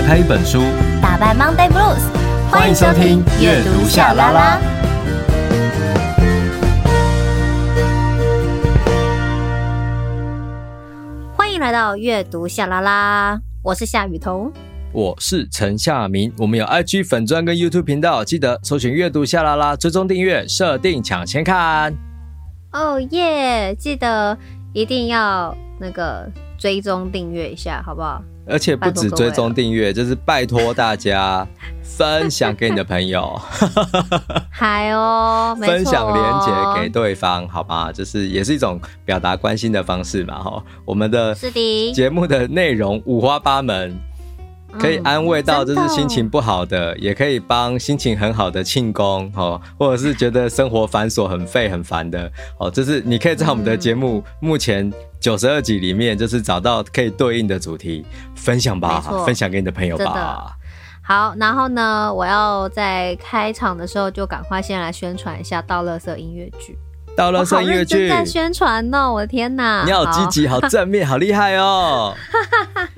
打开一本书，打败 Monday Blues。欢迎收听阅读夏拉拉。欢迎来到阅读夏拉拉，我是夏雨桐，我是陈夏明。我们有 IG 粉专跟 YouTube 频道，记得搜寻阅读夏拉拉，追踪订阅，设定抢先看。哦耶！记得一定要那个追踪订阅一下，好不好？而且不止追踪订阅，就是拜托大家 分享给你的朋友。嗨哦，分享连接给对方，好吗？就是也是一种表达关心的方式嘛。哈，我们的节目的内容五花八门。可以安慰到就是心情不好的，嗯、也可以帮心情很好的庆功哦，或者是觉得生活繁琐很废很烦的哦，就是你可以在我们的节目目前九十二集里面，就是找到可以对应的主题分享吧，分享给你的朋友吧。好，然后呢，我要在开场的时候就赶快先来宣传一下《倒垃圾音乐剧》。倒垃圾音乐剧在宣传哦！我的天哪，你好积极，好正面，好厉害哦！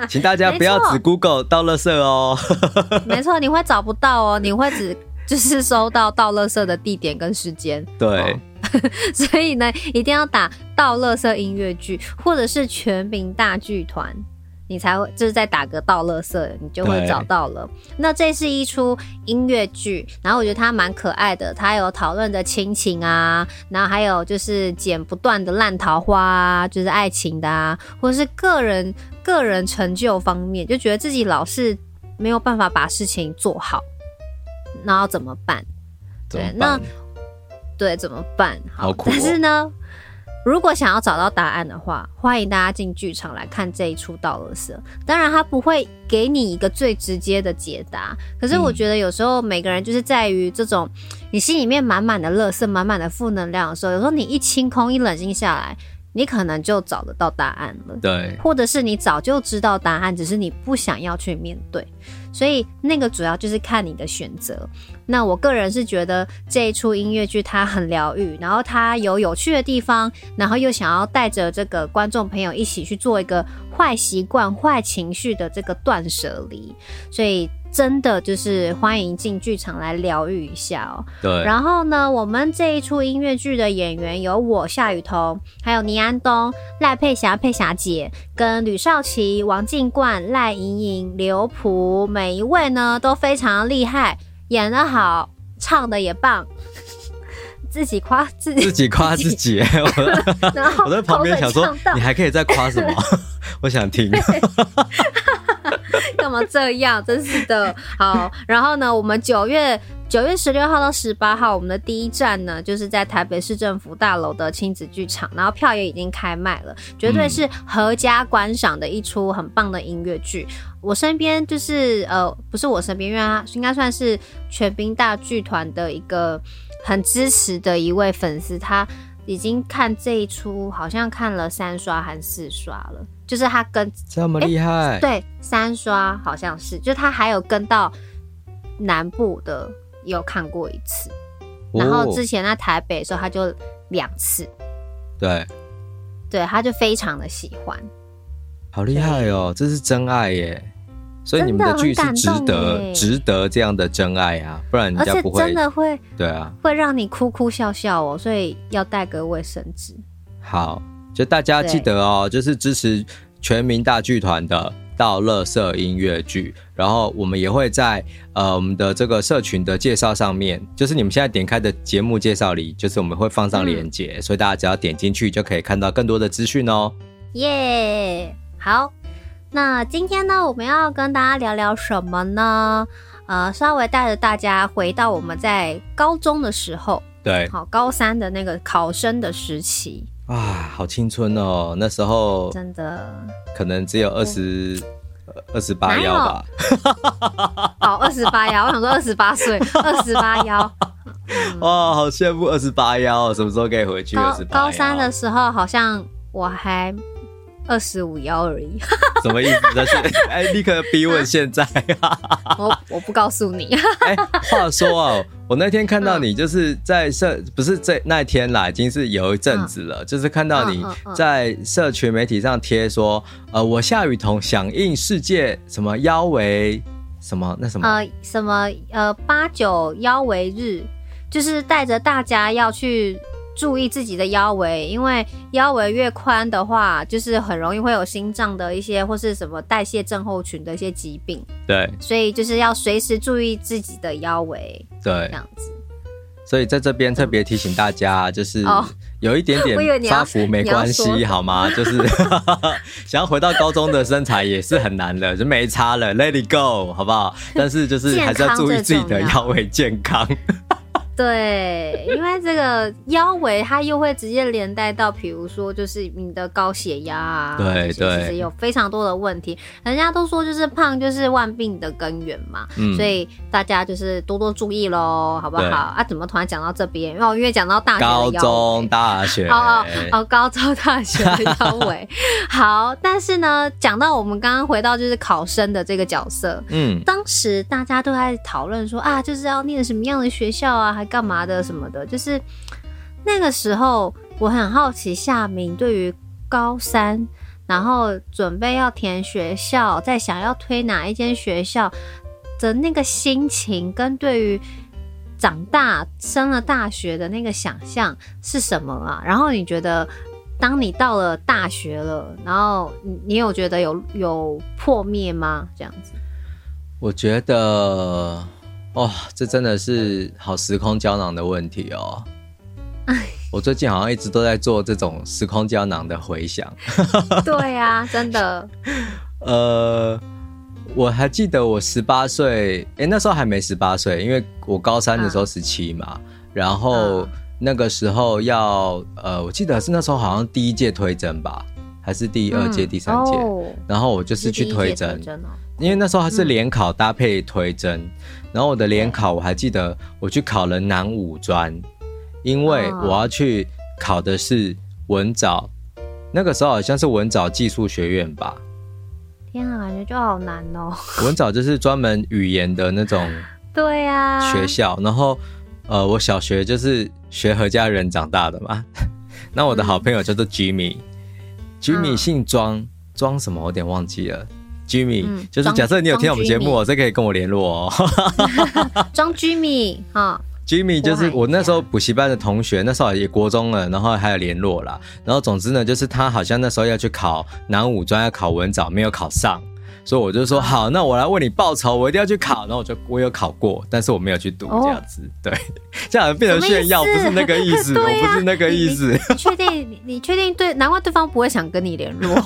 请大家不要只 Google 倒垃圾哦。没错，你会找不到哦，你会只就是收到倒垃圾的地点跟时间。对，所以呢，一定要打倒乐色音乐剧，或者是全民大剧团。你才会就是在打个倒垃圾，你就会找到了。那这是一出音乐剧，然后我觉得它蛮可爱的，它有讨论的亲情啊，然后还有就是剪不断的烂桃花啊，就是爱情的啊，或者是个人个人成就方面，就觉得自己老是没有办法把事情做好，那要怎么办？对，那对怎么办？好，好苦哦，但是呢。如果想要找到答案的话，欢迎大家进剧场来看这一出《道乐色》。当然，他不会给你一个最直接的解答。可是，我觉得有时候每个人就是在于这种，你心里面满满的乐色、满满的负能量的时候，有时候你一清空、一冷静下来，你可能就找得到答案了。对，或者是你早就知道答案，只是你不想要去面对。所以那个主要就是看你的选择。那我个人是觉得这一出音乐剧它很疗愈，然后它有有趣的地方，然后又想要带着这个观众朋友一起去做一个坏习惯、坏情绪的这个断舍离，所以。真的就是欢迎进剧场来疗愈一下哦。对。然后呢，我们这一出音乐剧的演员有我夏雨桐，还有倪安东、赖佩霞、佩霞姐，跟吕少奇、王静冠、赖莹莹、刘璞，每一位呢都非常厉害，演得好，唱的也棒。自己夸自己，自己夸自己。然后我在旁边想说，你还可以再夸什么？我想听。干嘛这样？真是的。好，然后呢，我们九月九月十六号到十八号，我们的第一站呢，就是在台北市政府大楼的亲子剧场，然后票也已经开卖了，绝对是合家观赏的一出很棒的音乐剧。我身边就是呃，不是我身边，因为他应该算是全民大剧团的一个很支持的一位粉丝，他已经看这一出，好像看了三刷还是四刷了。就是他跟这么厉害，对，三刷好像是，就他还有跟到南部的有看过一次，哦、然后之前在台北的时候他就两次，对，对，他就非常的喜欢，好厉害哦，这是真爱耶，所以你们的剧是值得值得这样的真爱啊，不然人家不会真的会，对啊，会让你哭哭笑笑哦，所以要带个卫生纸，好。就大家记得哦，就是支持全民大剧团的到乐色音乐剧，然后我们也会在呃我们的这个社群的介绍上面，就是你们现在点开的节目介绍里，就是我们会放上链接，嗯、所以大家只要点进去就可以看到更多的资讯哦。耶，好，那今天呢，我们要跟大家聊聊什么呢？呃，稍微带着大家回到我们在高中的时候，对，好，高三的那个考生的时期。啊，好青春哦！那时候真的可能只有二十二十八幺吧。好，二十八幺，我想说二十八岁，二十八幺。哇，好羡慕二十八幺，什么时候可以回去？二十八。高三的时候好像我还。二十五幺而已，什么意思？但是 哎，立刻逼问现在。我我不告诉你。哎，话说哦，我那天看到你就是在社，不是这那天啦，已经是有一阵子了。就是看到你在社群媒体上贴说，呃，我夏雨桐响应世界什么腰围什么？那什么？呃，什么？呃，八九腰围日，就是带着大家要去注意自己的腰围，因为腰围越宽的话，就是很容易会有心脏的一些或是什么代谢症候群的一些疾病。对，所以就是要随时注意自己的腰围。对，这样子。所以在这边特别提醒大家，就是有一点点 发福没关系，好吗？就是 想要回到高中的身材也是很难的，就没差了，Let it go，好不好？但是就是还是要注意自己的腰围健康。对，因为这个腰围它又会直接连带到，比如说就是你的高血压啊，对对，其实有非常多的问题。人家都说就是胖就是万病的根源嘛，嗯，所以大家就是多多注意喽，好不好？啊，怎么突然讲到这边？哦，因为讲到大学高中大学，哦哦哦，高中大学的腰围。好，但是呢，讲到我们刚刚回到就是考生的这个角色，嗯，当时大家都在讨论说啊，就是要念什么样的学校啊？还干嘛的什么的，就是那个时候，我很好奇夏明对于高三，然后准备要填学校，在想要推哪一间学校的那个心情，跟对于长大升了大学的那个想象是什么啊？然后你觉得，当你到了大学了，然后你有觉得有有破灭吗？这样子，我觉得。哇、哦，这真的是好时空胶囊的问题哦！我最近好像一直都在做这种时空胶囊的回想。对呀、啊，真的。呃，我还记得我十八岁，哎，那时候还没十八岁，因为我高三的时候十七嘛。啊、然后那个时候要，呃，我记得是那时候好像第一届推甄吧，还是第二届、嗯、第三届？哦、然后我就是去推甄，因为那时候还是联考搭配推甄。嗯然后我的联考我还记得，我去考了南五专，因为我要去考的是文藻，那个时候好像是文藻技术学院吧。天啊，感觉就好难哦。文藻就是专门语言的那种，对呀，学校。然后，呃，我小学就是学何家人长大的嘛。那我的好朋友叫做 Jimmy，Jimmy 姓庄，庄什么我有点忘记了。Jimmy，就是假设你有听我们节目，哦，这可以跟我联络哦。装 Jimmy 哦，Jimmy 就是我那时候补习班的同学，那时候也国中了，然后还有联络啦。然后总之呢，就是他好像那时候要去考南五专，要考文藻，没有考上。所以我就说好，那我来为你报仇，我一定要去考。然后我就我有考过，但是我没有去读这样子。对，这样变成炫耀，不是那个意思，我不是那个意思。你确定？你确定？对，难怪对方不会想跟你联络，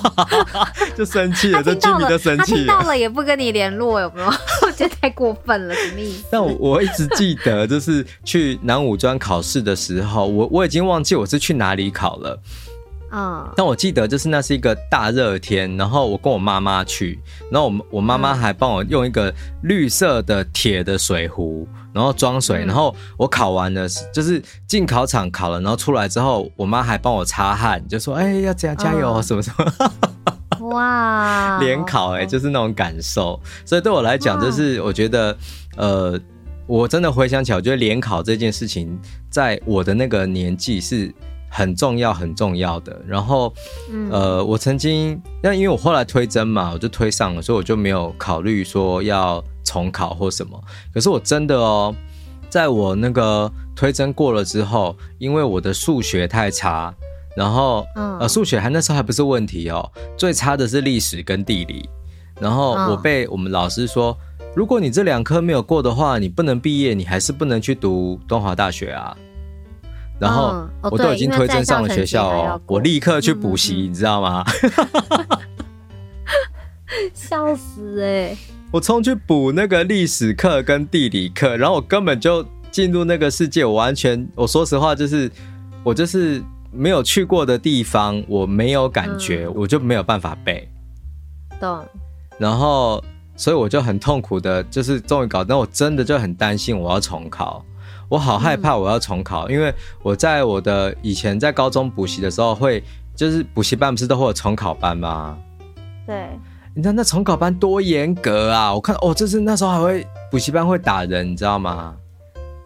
就生气了。这居民就生气了，他听到了也不跟你联络，有没有？我觉得太过分了，什么意思？但我我一直记得，就是去南武专考试的时候，我我已经忘记我是去哪里考了。嗯，但我记得就是那是一个大热天，然后我跟我妈妈去，然后我我妈妈还帮我用一个绿色的铁的水壶，然后装水，然后我考完了，就是进考场考了，然后出来之后，我妈还帮我擦汗，就说：“哎、欸，要这样加油，什么什么。”哇，联考哎、欸，就是那种感受，所以对我来讲，就是我觉得，呃，我真的回想起来，我觉得联考这件事情，在我的那个年纪是。很重要，很重要的。然后，嗯、呃，我曾经，那因为我后来推甄嘛，我就推上了，所以我就没有考虑说要重考或什么。可是我真的哦，在我那个推甄过了之后，因为我的数学太差，然后，嗯、呃，数学还那时候还不是问题哦，最差的是历史跟地理。然后我被我们老师说，如果你这两科没有过的话，你不能毕业，你还是不能去读东华大学啊。然后我都已经推甄上了学校哦，我立刻去补习，你知道吗？笑死哎！我冲去补那个历史课跟地理课，然后我根本就进入那个世界，我完全，我说实话就是，我就是没有去过的地方，我没有感觉，我就没有办法背。懂。然后，所以我就很痛苦的，就是终于搞，但我真的就很担心我要重考。我好害怕我要重考，嗯、因为我在我的以前在高中补习的时候会，就是补习班不是都会有重考班吗？对，你知道那重考班多严格啊！我看哦，就是那时候还会补习班会打人，你知道吗？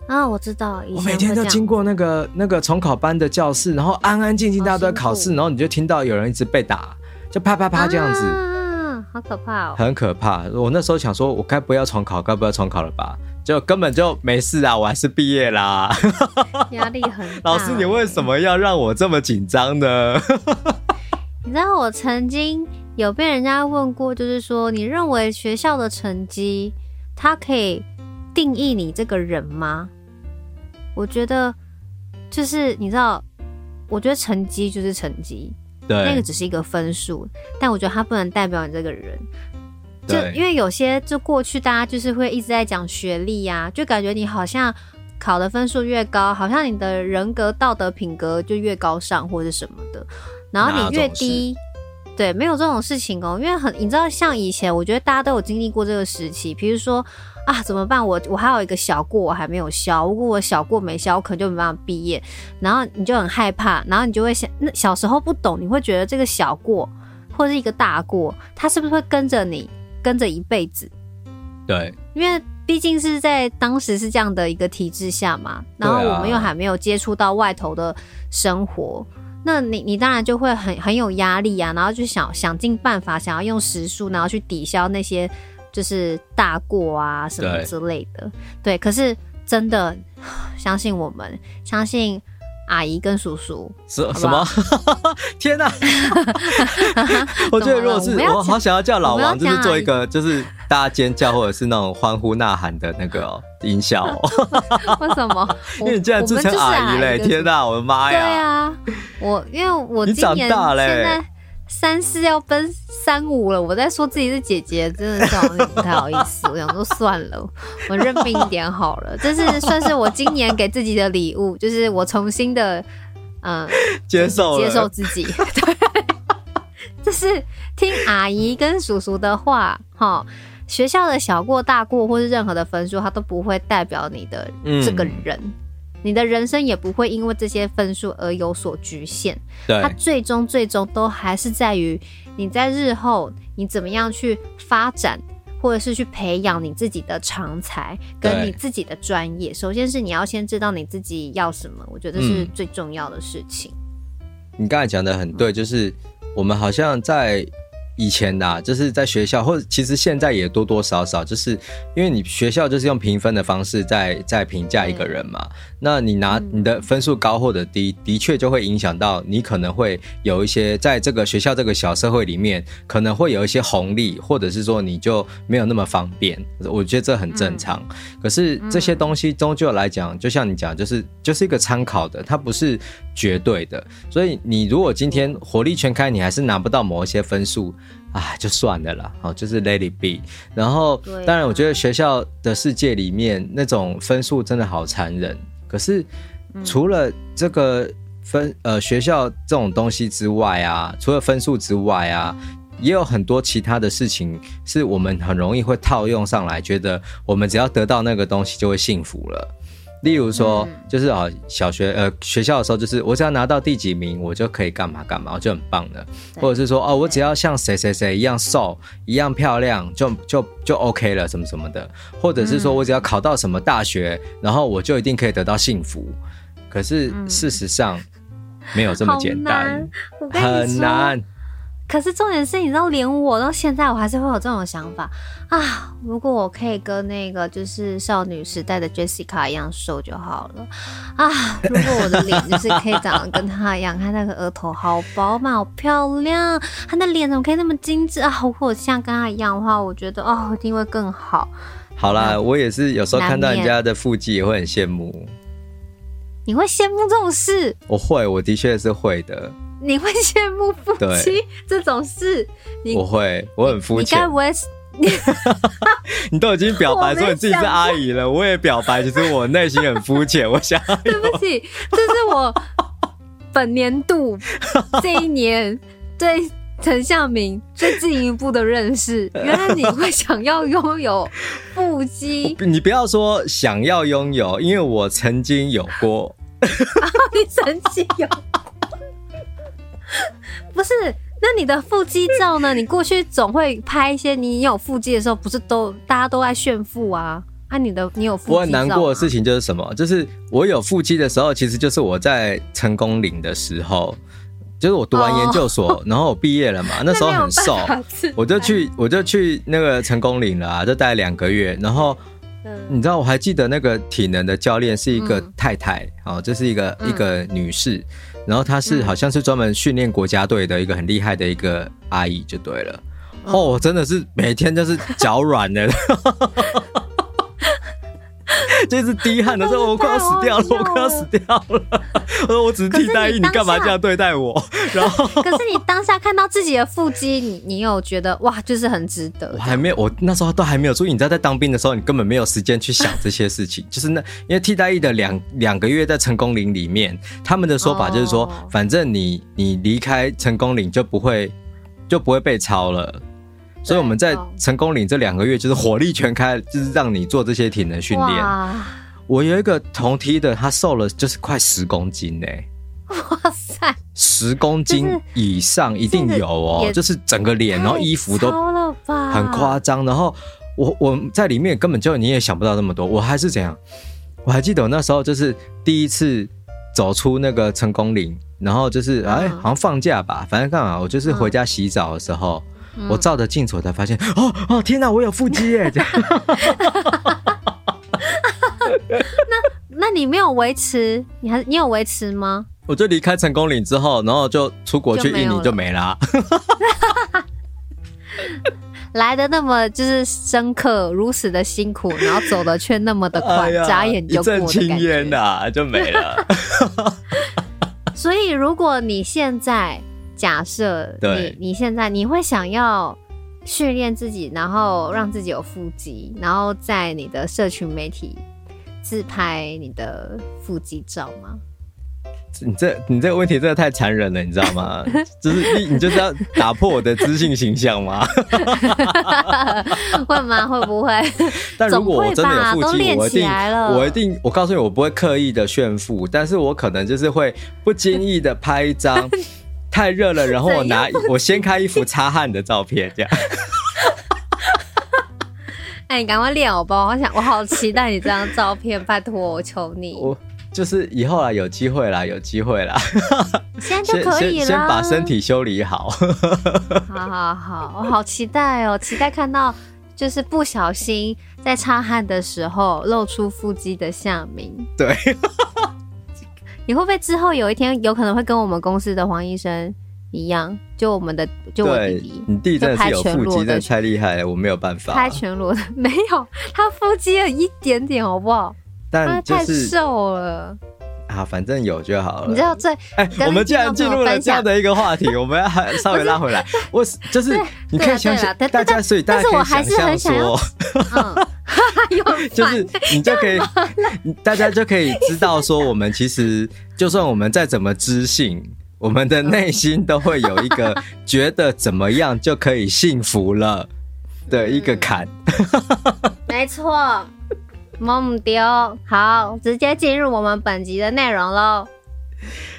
啊，我知道，我每天都经过那个那个重考班的教室，然后安安静静大家都在考试，然后你就听到有人一直被打，就啪啪啪这样子。啊好可怕哦，很可怕。我那时候想说，我该不要重考，该不要重考了吧？就根本就没事啊，我还是毕业啦。压力很大。老师，你为什么要让我这么紧张呢？你知道我曾经有被人家问过，就是说，你认为学校的成绩，它可以定义你这个人吗？我觉得，就是你知道，我觉得成绩就是成绩，对，那个只是一个分数，但我觉得它不能代表你这个人。就因为有些就过去大家就是会一直在讲学历呀、啊，就感觉你好像考的分数越高，好像你的人格道德品格就越高尚或者什么的，然后你越低，对，没有这种事情哦、喔。因为很你知道，像以前我觉得大家都有经历过这个时期，比如说啊怎么办？我我还有一个小过我还没有消，如果我小过没消，我可能就没办法毕业，然后你就很害怕，然后你就会想，那小时候不懂，你会觉得这个小过或是一个大过，它是不是会跟着你？跟着一辈子，对，因为毕竟是在当时是这样的一个体制下嘛，然后我们又还没有接触到外头的生活，啊、那你你当然就会很很有压力啊，然后就想想尽办法想要用时数，然后去抵消那些就是大过啊什么之类的，对，对，可是真的 相信我们，相信。阿姨跟叔叔什什么？天哪！我觉得如果是我，好想要叫老王，就是做一个就是大家尖叫或者是那种欢呼呐喊的那个音效。为什么？因为你竟然自称阿姨嘞！天哪，我的妈呀！对啊，我因为我今年现在。三四要奔三五了，我在说自己是姐姐，真的是不太好意思。我想说算了，我认命一点好了。这是算是我今年给自己的礼物，就是我重新的嗯接受接受自己。对，这是听阿姨跟叔叔的话哈。学校的小过大过或是任何的分数，它都不会代表你的这个人。嗯你的人生也不会因为这些分数而有所局限，对，它最终最终都还是在于你在日后你怎么样去发展，或者是去培养你自己的长才跟你自己的专业。首先是你要先知道你自己要什么，我觉得这是最重要的事情。嗯，你刚才讲的很对，就是我们好像在。以前呐、啊，就是在学校，或者其实现在也多多少少，就是因为你学校就是用评分的方式在在评价一个人嘛。那你拿你的分数高或者低，的确就会影响到你可能会有一些在这个学校这个小社会里面，可能会有一些红利，或者是说你就没有那么方便。我觉得这很正常。可是这些东西终究来讲，就像你讲，就是就是一个参考的，它不是绝对的。所以你如果今天火力全开，你还是拿不到某一些分数。啊，就算了啦，好，就是 let it be。然后，当然，我觉得学校的世界里面那种分数真的好残忍。可是，除了这个分呃学校这种东西之外啊，除了分数之外啊，也有很多其他的事情是我们很容易会套用上来，觉得我们只要得到那个东西就会幸福了。例如说，就是啊，小学呃学校的时候，就是我只要拿到第几名，我就可以干嘛干嘛，我就很棒的。或者是说，哦，我只要像谁谁谁一样瘦，一样漂亮，就就就 OK 了，什么什么的。或者是说我只要考到什么大学，然后我就一定可以得到幸福。可是事实上没有这么简单，很难。可是重点是，你知道，连我到现在，我还是会有这种想法啊！如果我可以跟那个就是少女时代的 Jessica 一样瘦就好了啊！如果我的脸就是可以长得跟她一样，她那个额头好饱满，好漂亮，她的脸怎么可以那么精致啊？如果像跟她一样的话，我觉得哦，一定会更好。好啦，我也是有时候看到人家的腹肌也会很羡慕。你会羡慕这种事？我会，我的确是会的。你会羡慕腹肌这种事？你我会，我很肤浅。你该不会？你 你都已经表白说你自己是阿姨了，我，我也表白，其实我内心很肤浅。我想，对不起，这是我本年度 这一年对陈向明最进一步的认识。原来你会想要拥有腹肌？你不要说想要拥有，因为我曾经有过。你神经有。不是，那你的腹肌照呢？你过去总会拍一些你有腹肌的时候，不是都大家都爱炫富啊？啊，你的你有腹肌照？我很难过的事情就是什么？就是我有腹肌的时候，其实就是我在成功岭的时候，就是我读完研究所，哦、然后我毕业了嘛，那时候很瘦，我就去我就去那个成功岭了啊，就待两个月，然后。你知道我还记得那个体能的教练是一个太太，嗯、哦，这是一个、嗯、一个女士，然后她是好像是专门训练国家队的一个很厉害的一个阿姨就对了，哦，我真的是每天就是脚软的。就是滴汗的时候，我快要死掉了，我快要死掉了。我 说我只是替代役，你干嘛这样对待我？然后，可是你当下看到自己的腹肌，你你有觉得哇，就是很值得。我还没有，我那时候都还没有。注意你知道，在当兵的时候，你根本没有时间去想这些事情。就是那，因为替代役的两两个月在成功岭里面，他们的说法就是说，反正你你离开成功岭就不会就不会被抄了。所以我们在成功岭这两个月就是火力全开，就是让你做这些体能训练。我有一个同梯的，他瘦了就是快十公斤呢。哇塞，十公斤以上一定有哦，就是整个脸，然后衣服都很夸张。然后我我在里面根本就你也想不到那么多。我还是怎样？我还记得我那时候就是第一次走出那个成功岭，然后就是哎，好像放假吧，反正干嘛？我就是回家洗澡的时候。嗯、我照着镜子，我才发现，哦哦，天哪，我有腹肌耶！这样 那那你没有维持？你还你有维持吗？我就离开成功岭之后，然后就出国去印尼就没啦。来的那么就是深刻，如此的辛苦，然后走的却那么的快，哎、眨眼就过的感觉。一阵青烟呐，就没了。所以，如果你现在。假设你你现在你会想要训练自己，然后让自己有腹肌，然后在你的社群媒体自拍你的腹肌照吗？你这你这个问题真的太残忍了，你知道吗？就是你你就是要打破我的自信形象吗？会吗？会不会？但如果我真的有腹肌，我一定我一定我告诉你，我不会刻意的炫富，但是我可能就是会不经意的拍一张。太热了，然后我拿我掀开衣服擦汗的照片，这样。哎、欸，你赶快练好不好？我想，我好期待你这张照片，拜托我求你。我就是以后啊，有机会啦，有机会啦。现在就可以了。先把身体修理好。好好好，我好期待哦，期待看到就是不小心在擦汗的时候露出腹肌的夏明。对。你会不会之后有一天有可能会跟我们公司的黄医生一样？就我们的，就我弟弟，你弟真的是有腹肌，真的太厉害了，我没有办法。拍全裸的没有，他腹肌有一点点，好不好？但、就是、太瘦了。啊，反正有就好了。你知道最哎，欸、我们既然进入了这样的一个话题，我们要还稍微拉回来。我就是你可以想想，大家所以大家可以想象说，就是你就可以，大家就可以知道说，我们其实就算我们再怎么知性，我们的内心都会有一个觉得怎么样就可以幸福了的一个坎。没错。懵丢，好，直接进入我们本集的内容喽。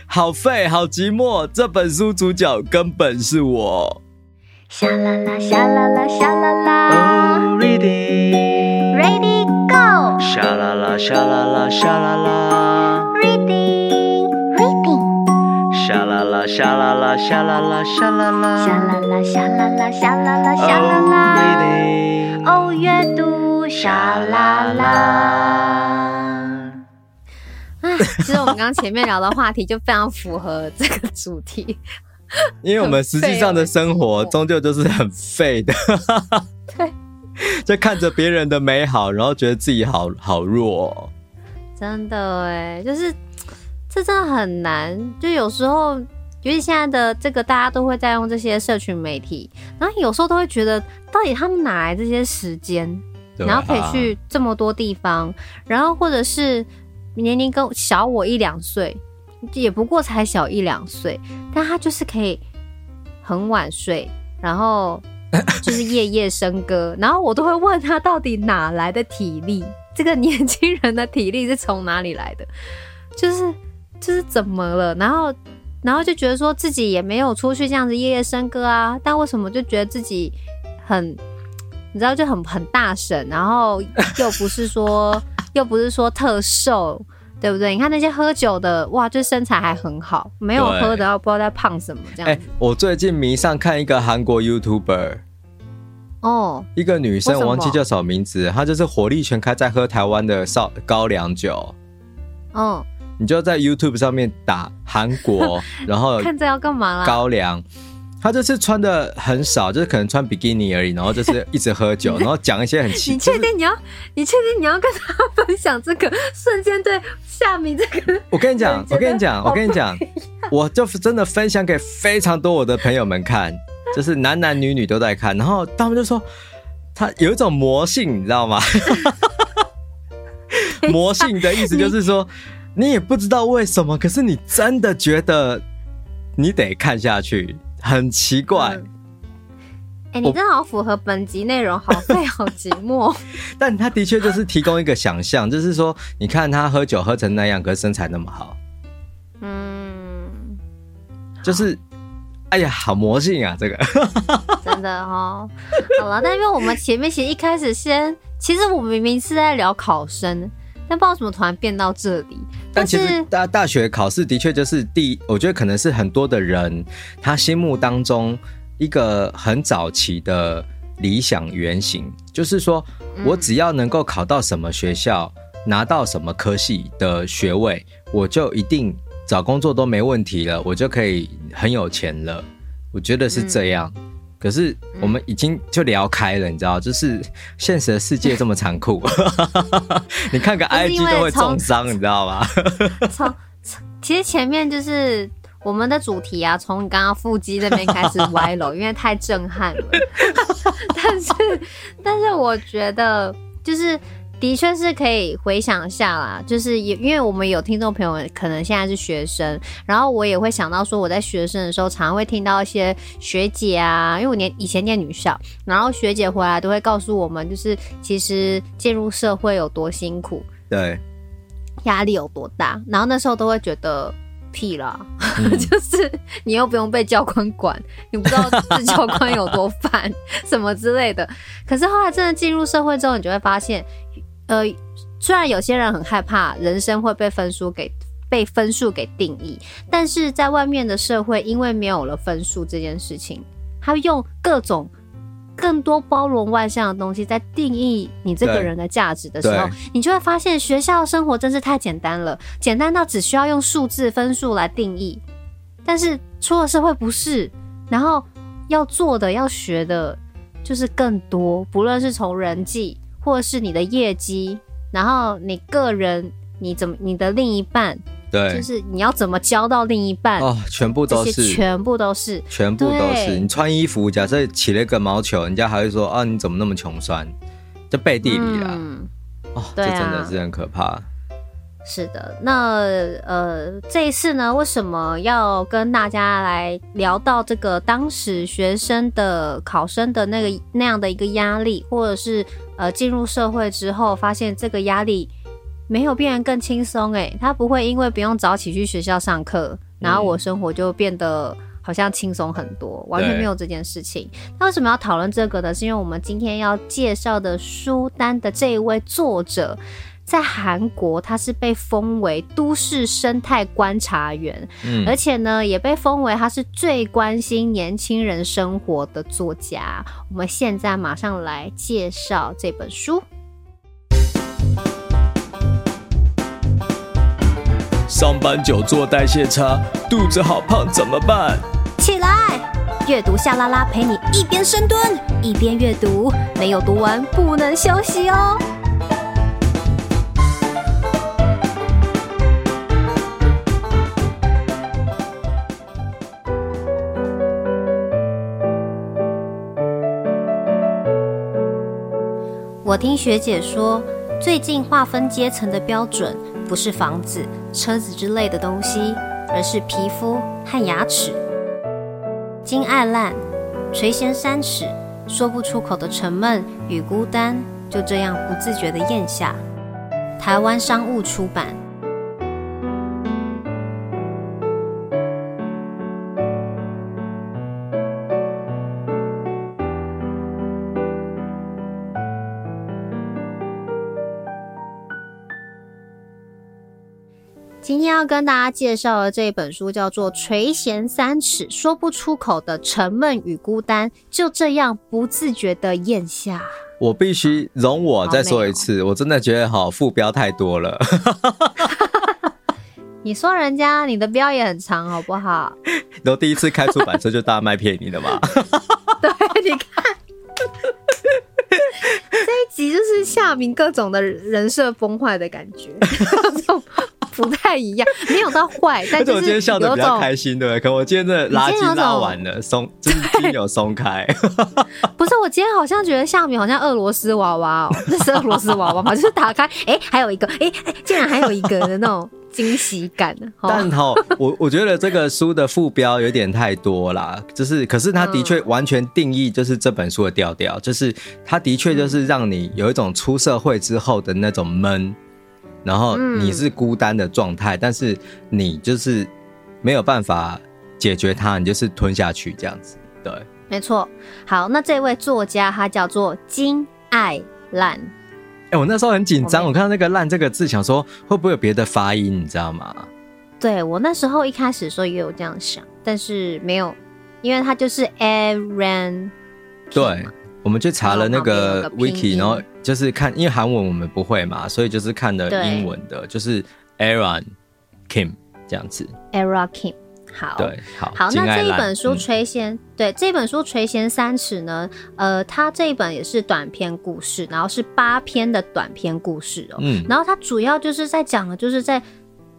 好废，好寂寞，这本书主角根本是我。沙啦啦，沙啦啦，沙啦啦。Oh, reading, ready, go。沙啦啦，沙啦啦，沙啦啦。Reading, reading。沙啦啦，沙啦啦，沙啦啦，沙啦啦。沙啦啦，沙啦啦，沙啦啦，沙啦啦。Oh, reading。哦，阅读。沙啦啦！哎，其实我们刚刚前面聊的话题就非常符合这个主题，因为我们实际上的生活终究就是很废的。对，就看着别人的美好，然后觉得自己好好弱。真的哎，就是这真的很难。就有时候，尤其现在的这个，大家都会在用这些社群媒体，然后有时候都会觉得，到底他们哪来这些时间？然后可以去这么多地方，然后或者是年龄跟小我一两岁，也不过才小一两岁，但他就是可以很晚睡，然后就是夜夜笙歌，然后我都会问他到底哪来的体力？这个年轻人的体力是从哪里来的？就是就是怎么了？然后然后就觉得说自己也没有出去这样子夜夜笙歌啊，但为什么就觉得自己很？你知道就很很大神，然后又不是说又不是说特瘦，对不对？你看那些喝酒的，哇，就身材还很好；没有喝的，不知道在胖什么这样。哎、欸，我最近迷上看一个韩国 YouTuber，哦，一个女生，我忘记叫什么名字，她就是火力全开在喝台湾的少高粱酒。哦，你就在 YouTube 上面打韩国，然后看这要干嘛啦？高粱。他就是穿的很少，就是可能穿比基尼而已，然后就是一直喝酒，然后讲一些很奇。你确定你要？你确定你要跟他分享这个？瞬间对夏米这个，我跟你讲，我跟你讲，我跟你讲，我就真的分享给非常多我的朋友们看，就是男男女女都在看，然后他们就说他有一种魔性，你知道吗？魔性的意思就是说，你也不知道为什么，可是你真的觉得你得看下去。很奇怪，哎、嗯欸，你真的好符合本集内容，好废 好寂寞。但他的确就是提供一个想象，就是说，你看他喝酒喝成那样，可是身材那么好，嗯，就是，哎呀，好魔性啊，这个 真的哦。好了，那因为我们前面其实一开始先，其实我明明是在聊考生。但不知道怎么突然变到这里。但其实大大学考试的确就是第，我觉得可能是很多的人他心目当中一个很早期的理想原型，就是说我只要能够考到什么学校，拿到什么科系的学位，我就一定找工作都没问题了，我就可以很有钱了。我觉得是这样。可是我们已经就聊开了，你知道，就是现实的世界这么残酷，你看个 IG 都会重伤，你知道吗？从其实前面就是我们的主题啊，从你刚刚腹肌那边开始歪楼，因为太震撼了。但是，但是我觉得就是。的确是可以回想一下啦，就是也因为我们有听众朋友可能现在是学生，然后我也会想到说我在学生的时候常常会听到一些学姐啊，因为我念以前念女校，然后学姐回来都会告诉我们，就是其实进入社会有多辛苦，对，压力有多大，然后那时候都会觉得屁啦，嗯、就是你又不用被教官管，你不知道这教官有多烦什么之类的，可是后来真的进入社会之后，你就会发现。呃，虽然有些人很害怕人生会被分数给被分数给定义，但是在外面的社会，因为没有了分数这件事情，他用各种更多包容万象的东西在定义你这个人的价值的时候，你就会发现学校生活真是太简单了，简单到只需要用数字分数来定义。但是出了社会不是，然后要做的要学的，就是更多，不论是从人际。或是你的业绩，然后你个人，你怎么，你的另一半，对，就是你要怎么交到另一半哦，全部都是，全部都是，全部都是。你穿衣服，假设起了一个毛球，人家还会说啊，你怎么那么穷酸？就背地里啦，嗯、哦，这真的是很可怕。是的，那呃，这一次呢，为什么要跟大家来聊到这个当时学生的考生的那个那样的一个压力，或者是呃进入社会之后发现这个压力没有变得更轻松？诶，他不会因为不用早起去学校上课，然后我生活就变得好像轻松很多，完全没有这件事情。那为什么要讨论这个呢？是因为我们今天要介绍的书单的这一位作者。在韩国，他是被封为都市生态观察员，嗯，而且呢，也被封为他是最关心年轻人生活的作家。我们现在马上来介绍这本书。上班久坐代谢差，肚子好胖怎么办？起来，阅读夏拉拉陪你一边深蹲一边阅读，没有读完不能休息哦。我听学姐说，最近划分阶层的标准不是房子、车子之类的东西，而是皮肤和牙齿。金爱烂垂涎三尺，说不出口的沉闷与孤单，就这样不自觉地咽下。台湾商务出版。天要跟大家介绍的这一本书叫做《垂涎三尺说不出口的沉闷与孤单》，就这样不自觉的咽下。我必须容我再说一次，我真的觉得好副标太多了。你说人家你的标也很长，好不好？都第一次开出版社就大卖骗你的嘛？对，你看。这一集就是夏明各种的人设崩坏的感觉，不太一样，没有到坏，但是我今天笑得比较开心，对不对？可我今天真的拉筋拉完了，松，就是筋有松开。不是，我今天好像觉得下面好像俄罗斯娃娃哦，那 是俄罗斯娃娃嘛，就是打开，哎，还有一个，哎，竟然还有一个的那种。惊喜感，但好，我我觉得这个书的副标有点太多啦，就是，可是它的确完全定义就是这本书的调调，就是它的确就是让你有一种出社会之后的那种闷，然后你是孤单的状态，但是你就是没有办法解决它，你就是吞下去这样子，对，没错。好，那这位作家他叫做金爱烂。哎、欸，我那时候很紧张，我看到那个“烂”这个字，想说会不会有别的发音，你知道吗？对，我那时候一开始说也有这样想，但是没有，因为他就是 Aaron。对，我们去查了那个 wiki，然后就是看，因为韩文我们不会嘛，所以就是看的英文的，就是 Aaron Kim 这样子。Aaron Kim。好，对，好，好，那这一本书垂涎，嗯、对，这本书垂涎三尺呢，呃，它这一本也是短篇故事，然后是八篇的短篇故事哦，嗯，然后它主要就是在讲的，就是在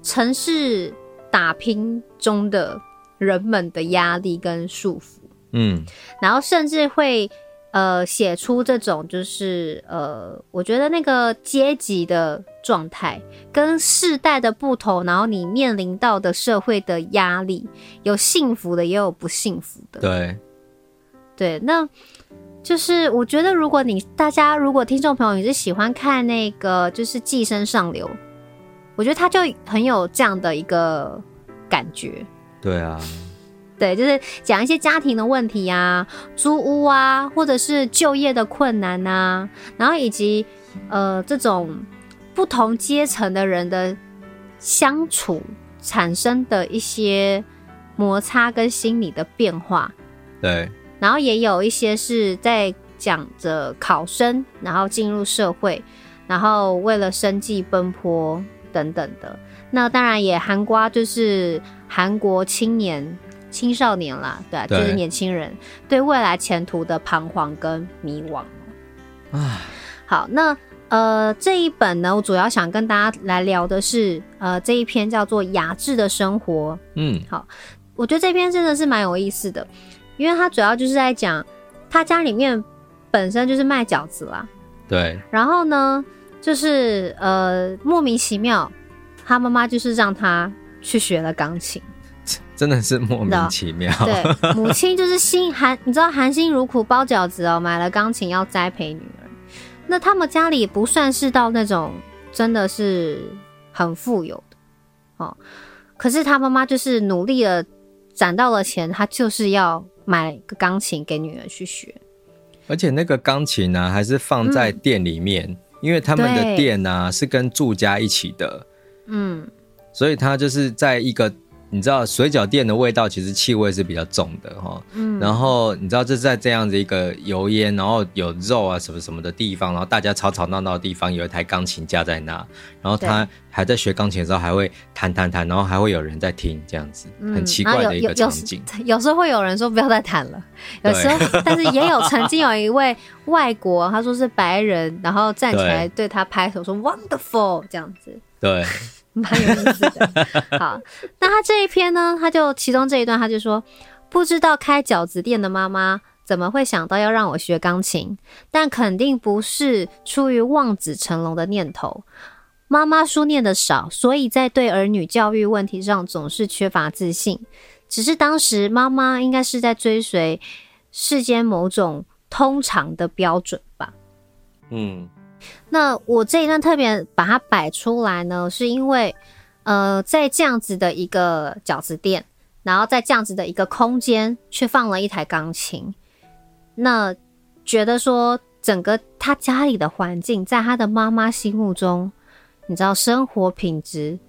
城市打拼中的人们的压力跟束缚，嗯，然后甚至会。呃，写出这种就是呃，我觉得那个阶级的状态跟世代的不同，然后你面临到的社会的压力，有幸福的，也有不幸福的。对，对，那就是我觉得，如果你大家如果听众朋友你是喜欢看那个就是《寄生上流》，我觉得他就很有这样的一个感觉。对啊。对，就是讲一些家庭的问题啊，租屋啊，或者是就业的困难呐、啊，然后以及呃这种不同阶层的人的相处产生的一些摩擦跟心理的变化。对，然后也有一些是在讲着考生，然后进入社会，然后为了生计奔波等等的。那当然也涵盖就是韩国青年。青少年啦，对，啊就是年轻人对未来前途的彷徨跟迷惘。唉，好，那呃这一本呢，我主要想跟大家来聊的是呃这一篇叫做《雅致的生活》。嗯，好，我觉得这篇真的是蛮有意思的，因为他主要就是在讲他家里面本身就是卖饺子啦，对，然后呢就是呃莫名其妙，他妈妈就是让他去学了钢琴。真的是莫名其妙。对，母亲就是心含，你知道含辛茹苦包饺子哦，买了钢琴要栽培女儿。那他们家里不算是到那种真的是很富有的哦，可是他妈妈就是努力的，攒到了钱，他就是要买个钢琴给女儿去学。而且那个钢琴呢，还是放在店里面，嗯、因为他们的店呢是跟住家一起的。嗯，所以他就是在一个。你知道水饺店的味道其实气味是比较重的哈，嗯，然后你知道这是在这样子一个油烟，然后有肉啊什么什么的地方，然后大家吵吵闹闹的地方，有一台钢琴架在那，然后他还在学钢琴的时候还会弹弹弹，然后还会有人在听，这样子很奇怪的一个场景。嗯、有，有，有，有时候会有人说不要再弹了，有时候 但是也有曾经有一位外国，他说是白人，然后站起来对他拍手说 wonderful 这样子，对。蛮有意思的。好，那他这一篇呢？他就其中这一段，他就说，不知道开饺子店的妈妈怎么会想到要让我学钢琴，但肯定不是出于望子成龙的念头。妈妈书念得少，所以在对儿女教育问题上总是缺乏自信。只是当时妈妈应该是在追随世间某种通常的标准吧。嗯。那我这一段特别把它摆出来呢，是因为，呃，在这样子的一个饺子店，然后在这样子的一个空间，却放了一台钢琴。那觉得说，整个他家里的环境，在他的妈妈心目中，你知道，生活品质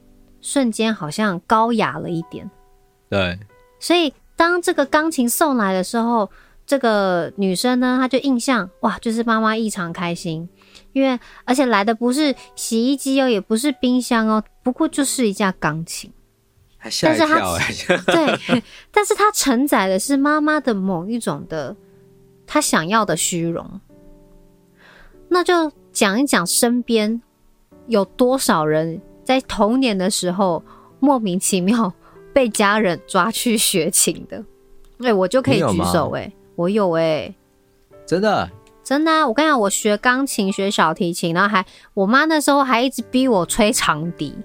瞬间好像高雅了一点。对，所以当这个钢琴送来的时候，这个女生呢，她就印象哇，就是妈妈异常开心，因为而且来的不是洗衣机哦，也不是冰箱哦，不过就是一架钢琴。还吓一跳哎！对，但是它承载的是妈妈的某一种的她想要的虚荣。那就讲一讲身边有多少人在童年的时候莫名其妙被家人抓去学琴的，对，我就可以举手哎，我有哎，真的真的啊！我跟你讲，我学钢琴、学小提琴，然后还我妈那时候还一直逼我吹长笛。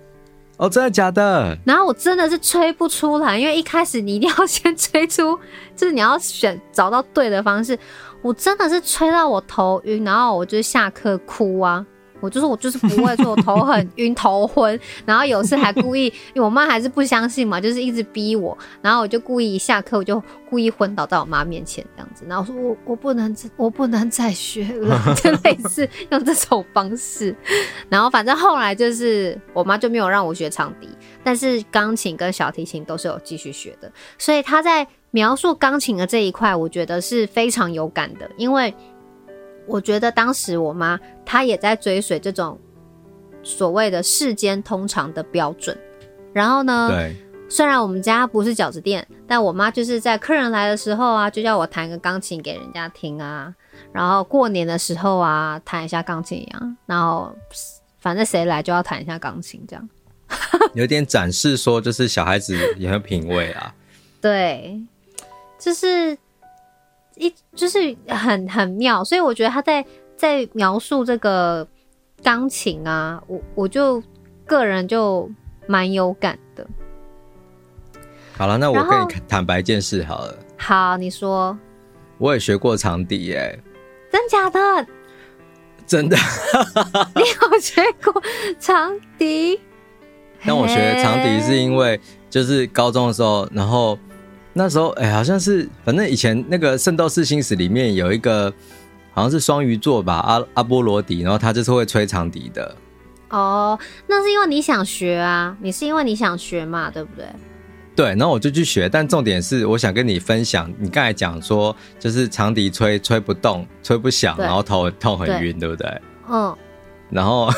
哦，真的假的？然后我真的是吹不出来，因为一开始你一定要先吹出，就是你要选找到对的方式。我真的是吹到我头晕，然后我就下课哭啊！我就说我就是不会说，我头很 晕，头昏。然后有次还故意，因为我妈还是不相信嘛，就是一直逼我。然后我就故意一下课，我就故意昏倒在我妈面前这样子。然后我说我我不能我不能再学了，就类似用这种方式。然后反正后来就是我妈就没有让我学长笛，但是钢琴跟小提琴都是有继续学的。所以她在。描述钢琴的这一块，我觉得是非常有感的，因为我觉得当时我妈她也在追随这种所谓的世间通常的标准。然后呢，对，虽然我们家不是饺子店，但我妈就是在客人来的时候啊，就叫我弹个钢琴给人家听啊。然后过年的时候啊，弹一下钢琴一样。然后反正谁来就要弹一下钢琴，这样 有点展示说，就是小孩子也很品味啊。对。就是一就是很很妙，所以我觉得他在在描述这个钢琴啊，我我就个人就蛮有感的。好了，那我跟你坦白一件事好了。好，你说。我也学过长笛耶。真假的？真的。你有学过长笛？但我学长笛是因为就是高中的时候，然后。那时候，哎、欸，好像是，反正以前那个《圣斗士星矢》里面有一个，好像是双鱼座吧，阿阿波罗迪，然后他就是会吹长笛的。哦，那是因为你想学啊，你是因为你想学嘛，对不对？对，然后我就去学，但重点是，我想跟你分享，你刚才讲说，就是长笛吹吹不动，吹不响，然后头很痛很晕，对，对不对？嗯。然后。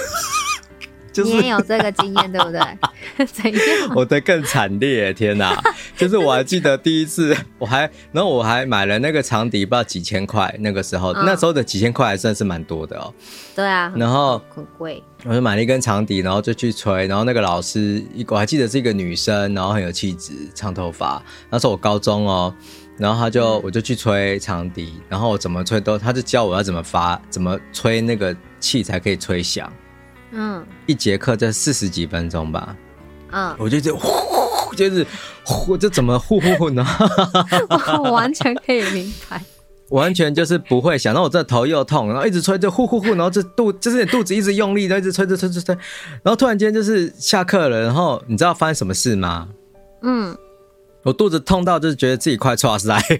就是、你也有这个经验，对不对？怎样？我的更惨烈，天哪！就是我还记得第一次，我还，然后我还买了那个长笛，不知道几千块。那个时候，嗯、那时候的几千块还算是蛮多的哦。对啊。然后很贵。我就买了一根长笛，然后就去吹。然后那个老师，我还记得是一个女生，然后很有气质，长头发。那时候我高中哦，然后她就，我就去吹长笛，然后我怎么吹都，她就教我要怎么发，怎么吹那个气才可以吹响。嗯，一节课在四十几分钟吧。嗯，我就这呼，就是呼，这怎么呼呼呼呢？我完全可以明白，完全就是不会想到我这头又痛，然后一直吹，就呼呼呼，然后这肚就是你肚子一直用力，然后一直吹吹吹吹吹，然后突然间就是下课了，然后你知道发生什么事吗？嗯。我肚子痛到就是觉得自己快剉赛，为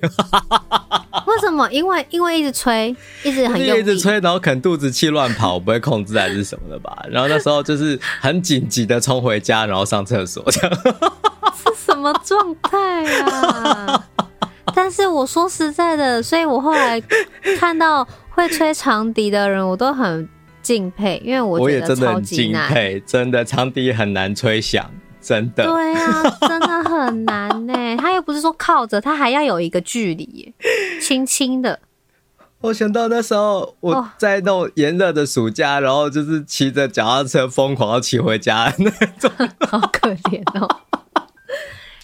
什么？因为因为一直吹，一直很用力，一直吹，然后可能肚子气乱跑，我不会控制还是什么的吧。然后那时候就是很紧急的冲回家，然后上厕所，这样是什么状态啊？但是我说实在的，所以我后来看到会吹长笛的人，我都很敬佩，因为我也真的很敬佩，真的长笛很难吹响。真的，对啊，真的很难呢。他又不是说靠着，他还要有一个距离，轻轻的。我想到那时候我在那种炎热的暑假，然后就是骑着脚踏车疯狂的骑回家的那种，好可怜哦。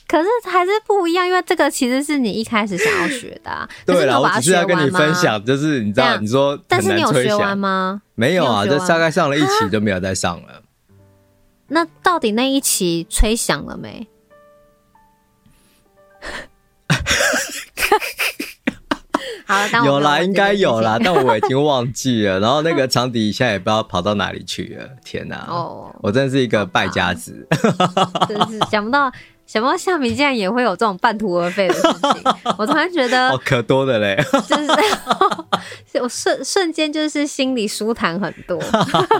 可是还是不一样，因为这个其实是你一开始想要学的啊。对了，我只是要跟你分享，就是你知道，你说，但是你有学完吗？没有啊，就大概上了一期就没有再上了。那到底那一期吹响了没？好，有啦，应该有啦，但我已经忘记了。然后那个长笛现在也不知道跑到哪里去了。天哪！哦，我真的是一个败家子。真是想不到，想不到夏民竟然也会有这种半途而废的事情，我突然觉得哦，可多的嘞，就是 我瞬瞬间就是心里舒坦很多。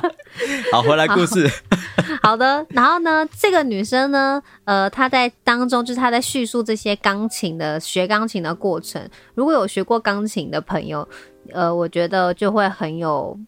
好，回来故事好。好的，然后呢，这个女生呢，呃，她在当中就是她在叙述这些钢琴的学钢琴的过程。如果有学过钢琴的朋友，呃，我觉得就会很有。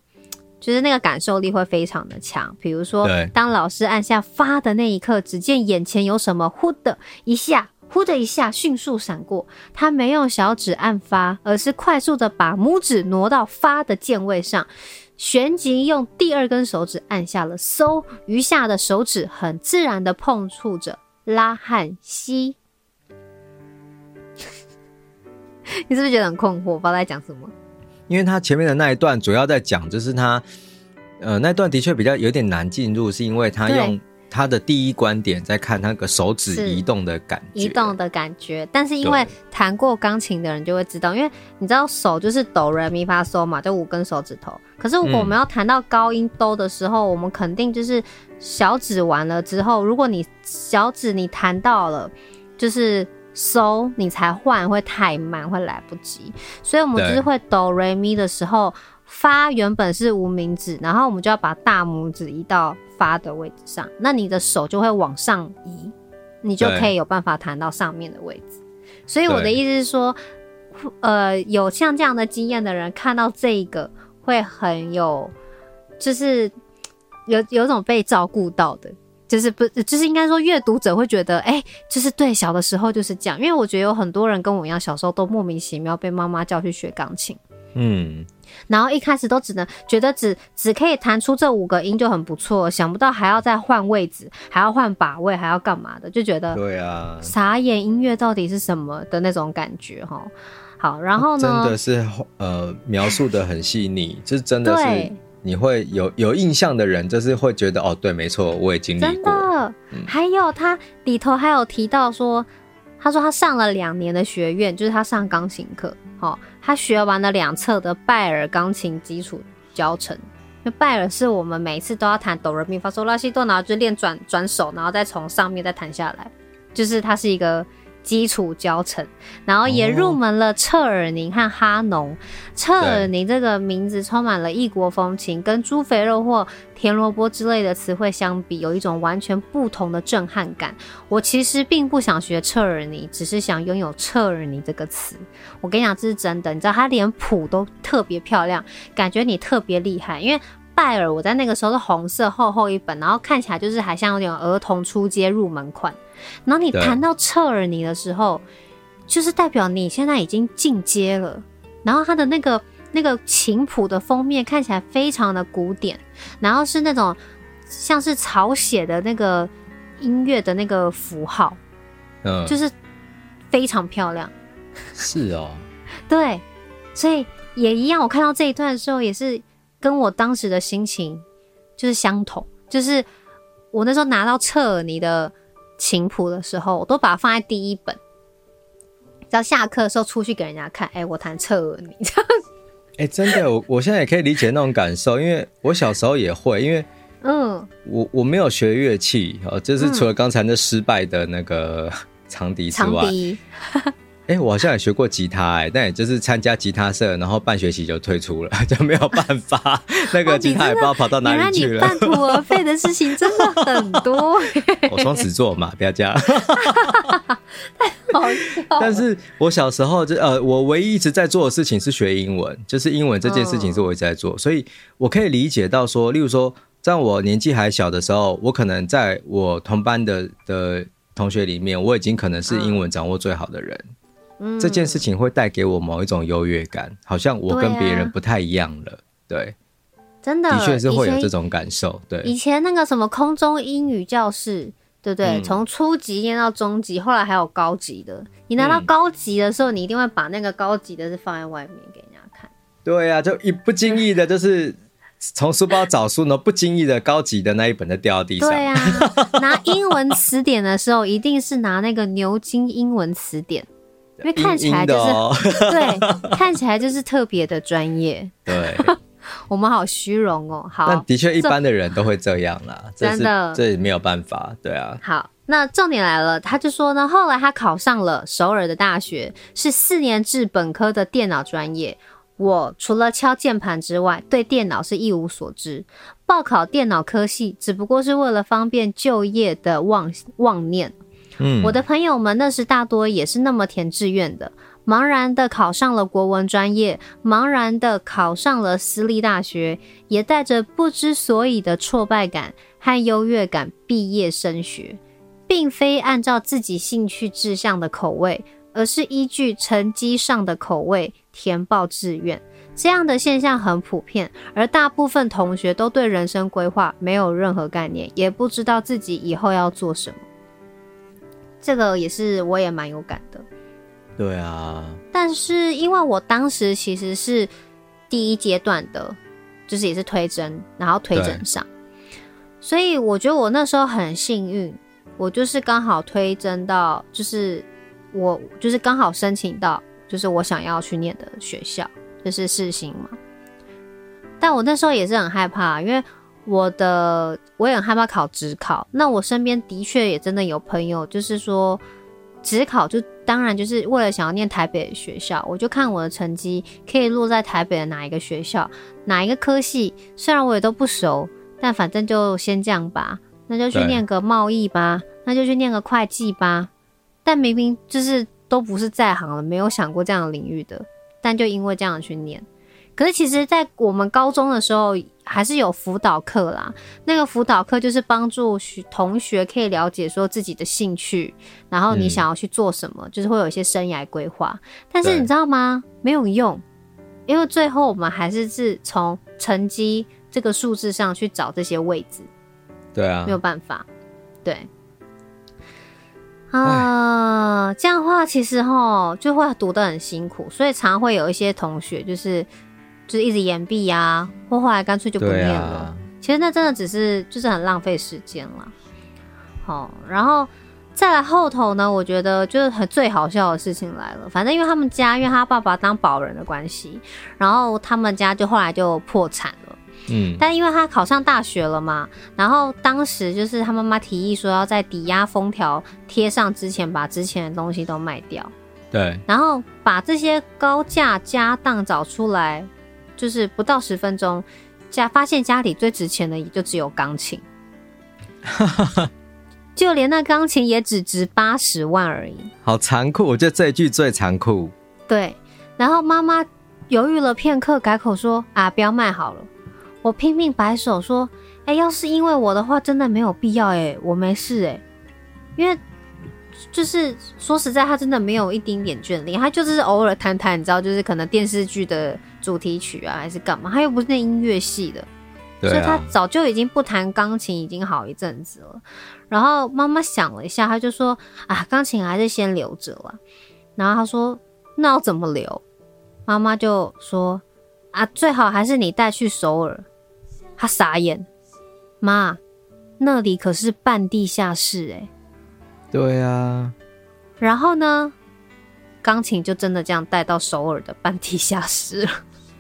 就是那个感受力会非常的强，比如说，当老师按下发的那一刻，只见眼前有什么呼的一下，呼的一下迅速闪过。他没用小指按发，而是快速的把拇指挪到发的键位上，旋即用第二根手指按下了搜，余下的手指很自然的碰触着拉和吸。你是不是觉得很困惑？不知道在讲什么？因为他前面的那一段主要在讲，就是他，呃，那段的确比较有点难进入，是因为他用他的第一观点在看那个手指移动的感觉，移动的感觉。但是因为弹过钢琴的人就会知道，因为你知道手就是哆来咪发嗦嘛，就五根手指头。可是如果我们要弹到高音哆的时候，嗯，我们肯定就是小指完了之后，如果你小指你弹到了，就是。收你才换会太慢，会来不及，所以我们就是会哆瑞咪的时候，发原本是无名指，然后我们就要把大拇指移到发的位置上，那你的手就会往上移，你就可以有办法弹到上面的位置。所以我的意思是说，呃，有像这样的经验的人看到这个会很有，就是有有种被照顾到的。就是不，就是应该说，阅读者会觉得，哎、欸，就是对，小的时候就是这样。因为我觉得有很多人跟我一样，小时候都莫名其妙被妈妈叫去学钢琴，嗯，然后一开始都只能觉得只只可以弹出这五个音就很不错，想不到还要再换位置，还要换把位，还要干嘛的，就觉得对啊，傻眼，音乐到底是什么的那种感觉哈。好，然后呢，真的是呃描述的很细腻，就是真的是。你会有有印象的人，就是会觉得哦，对，没错，我也经历过。真的，嗯、还有他里头还有提到说，他说他上了两年的学院，就是他上钢琴课，好、哦，他学完了两册的拜尔钢琴基础教程。那拜尔是我们每一次都要弹哆来咪发嗦拉西哆，然后就练转转手，然后再从上面再弹下来，就是它是一个。基础教程，然后也入门了彻尔宁和哈农。彻尔宁这个名字充满了异国风情，跟猪肥肉或甜萝卜之类的词汇相比，有一种完全不同的震撼感。我其实并不想学彻尔尼，只是想拥有彻尔尼这个词。我跟你讲，这是真的。你知道，它连谱都特别漂亮，感觉你特别厉害。因为拜尔，我在那个时候是红色厚厚一本，然后看起来就是还像有点儿童初阶入门款。然后你谈到彻尔尼的时候，就是代表你现在已经进阶了。然后它的那个那个琴谱的封面看起来非常的古典，然后是那种像是草写的那个音乐的那个符号，嗯，就是非常漂亮。是哦，对，所以也一样。我看到这一段的时候，也是跟我当时的心情就是相同，就是我那时候拿到彻尔尼的。琴谱的时候，我都把它放在第一本，只要下课的时候出去给人家看，哎、欸，我弹彻尔尼这样。哎、欸，真的，我我现在也可以理解那种感受，因为我小时候也会，因为嗯，我我没有学乐器，哦，就是除了刚才那失败的那个 长笛之外。长哎、欸，我好像也学过吉他、欸，哎，但也就是参加吉他社，然后半学期就退出了，就没有办法。那个吉他也不知道跑到哪里去了。半途而废的事情真的很多。我双子座嘛，不要这样。太好笑。但是我小时候就呃，我唯一一直在做的事情是学英文，就是英文这件事情是我一直在做，嗯、所以我可以理解到说，例如说，在我年纪还小的时候，我可能在我同班的的同学里面，我已经可能是英文掌握最好的人。嗯嗯、这件事情会带给我某一种优越感，好像我跟别人不太一样了。对，啊、对，真的，的确是会有这种感受。对，以前那个什么空中英语教室，对不对？从、嗯、初级念到中级，后来还有高级的。你拿到高级的时候，嗯、你一定会把那个高级的是放在外面给人家看。对呀、啊，就一不经意的，就是从书包找书呢，不经意的高级的那一本就掉到地上。对呀、啊，拿英文词典的时候，一定是拿那个牛津英文词典。因为看起来就是，对，看起来就是特别的专业。对，我们好虚荣哦。好，但的确一般的人都会这样啦，真的，这也没有办法，对啊。好，那重点来了，他就说呢，后来他考上了首尔的大学，是四年制本科的电脑专业。我除了敲键盘之外，对电脑是一无所知。报考电脑科系，只不过是为了方便就业的妄妄念。我的朋友们那时大多也是那么填志愿的，茫然的考上了国文专业，茫然的考上了私立大学，也带着不知所以的挫败感和优越感毕业升学，并非按照自己兴趣志向的口味。而是依据成绩上的口味填报志愿，这样的现象很普遍。而大部分同学都对人生规划没有任何概念，也不知道自己以后要做什么。这个也是我也蛮有感的。对啊。但是因为我当时其实是第一阶段的，就是也是推针，然后推甄上，所以我觉得我那时候很幸运，我就是刚好推针到就是。我就是刚好申请到，就是我想要去念的学校，就是世新嘛。但我那时候也是很害怕，因为我的我也很害怕考职考。那我身边的确也真的有朋友，就是说职考就当然就是为了想要念台北的学校，我就看我的成绩可以落在台北的哪一个学校，哪一个科系。虽然我也都不熟，但反正就先这样吧。那就去念个贸易吧，那就去念个会计吧。但明明就是都不是在行了，没有想过这样的领域的，但就因为这样去念。可是其实，在我们高中的时候，还是有辅导课啦。那个辅导课就是帮助学同学可以了解说自己的兴趣，然后你想要去做什么，嗯、就是会有一些生涯规划。但是你知道吗？没有用，因为最后我们还是是从成绩这个数字上去找这些位置。对啊，没有办法，对。啊，这样的话其实哈就会读得很辛苦，所以常会有一些同学就是就是一直延毕啊，或后来干脆就不念了。啊、其实那真的只是就是很浪费时间了。好，然后再来后头呢，我觉得就是很最好笑的事情来了。反正因为他们家，因为他爸爸当保人的关系，然后他们家就后来就破产了。嗯，但因为他考上大学了嘛，然后当时就是他妈妈提议说要在抵押封条贴上之前，把之前的东西都卖掉。对，然后把这些高价家当找出来，就是不到十分钟，家发现家里最值钱的也就只有钢琴，就连那钢琴也只值八十万而已。好残酷，我觉得这一句最残酷。对，然后妈妈犹豫了片刻，改口说：“啊，不要卖好了。”我拼命摆手说：“哎、欸，要是因为我的话，真的没有必要哎、欸，我没事哎、欸，因为就是说实在，他真的没有一丁点眷恋，他就是偶尔弹弹，你知道，就是可能电视剧的主题曲啊，还是干嘛，他又不是那音乐系的，所以他早就已经不弹钢琴，已经好一阵子了。然后妈妈想了一下，他就说：啊，钢琴还是先留着了。然后他说：那要怎么留？妈妈就说：啊，最好还是你带去首尔。”他傻眼，妈，那里可是半地下室哎。对啊。然后呢，钢琴就真的这样带到首尔的半地下室了。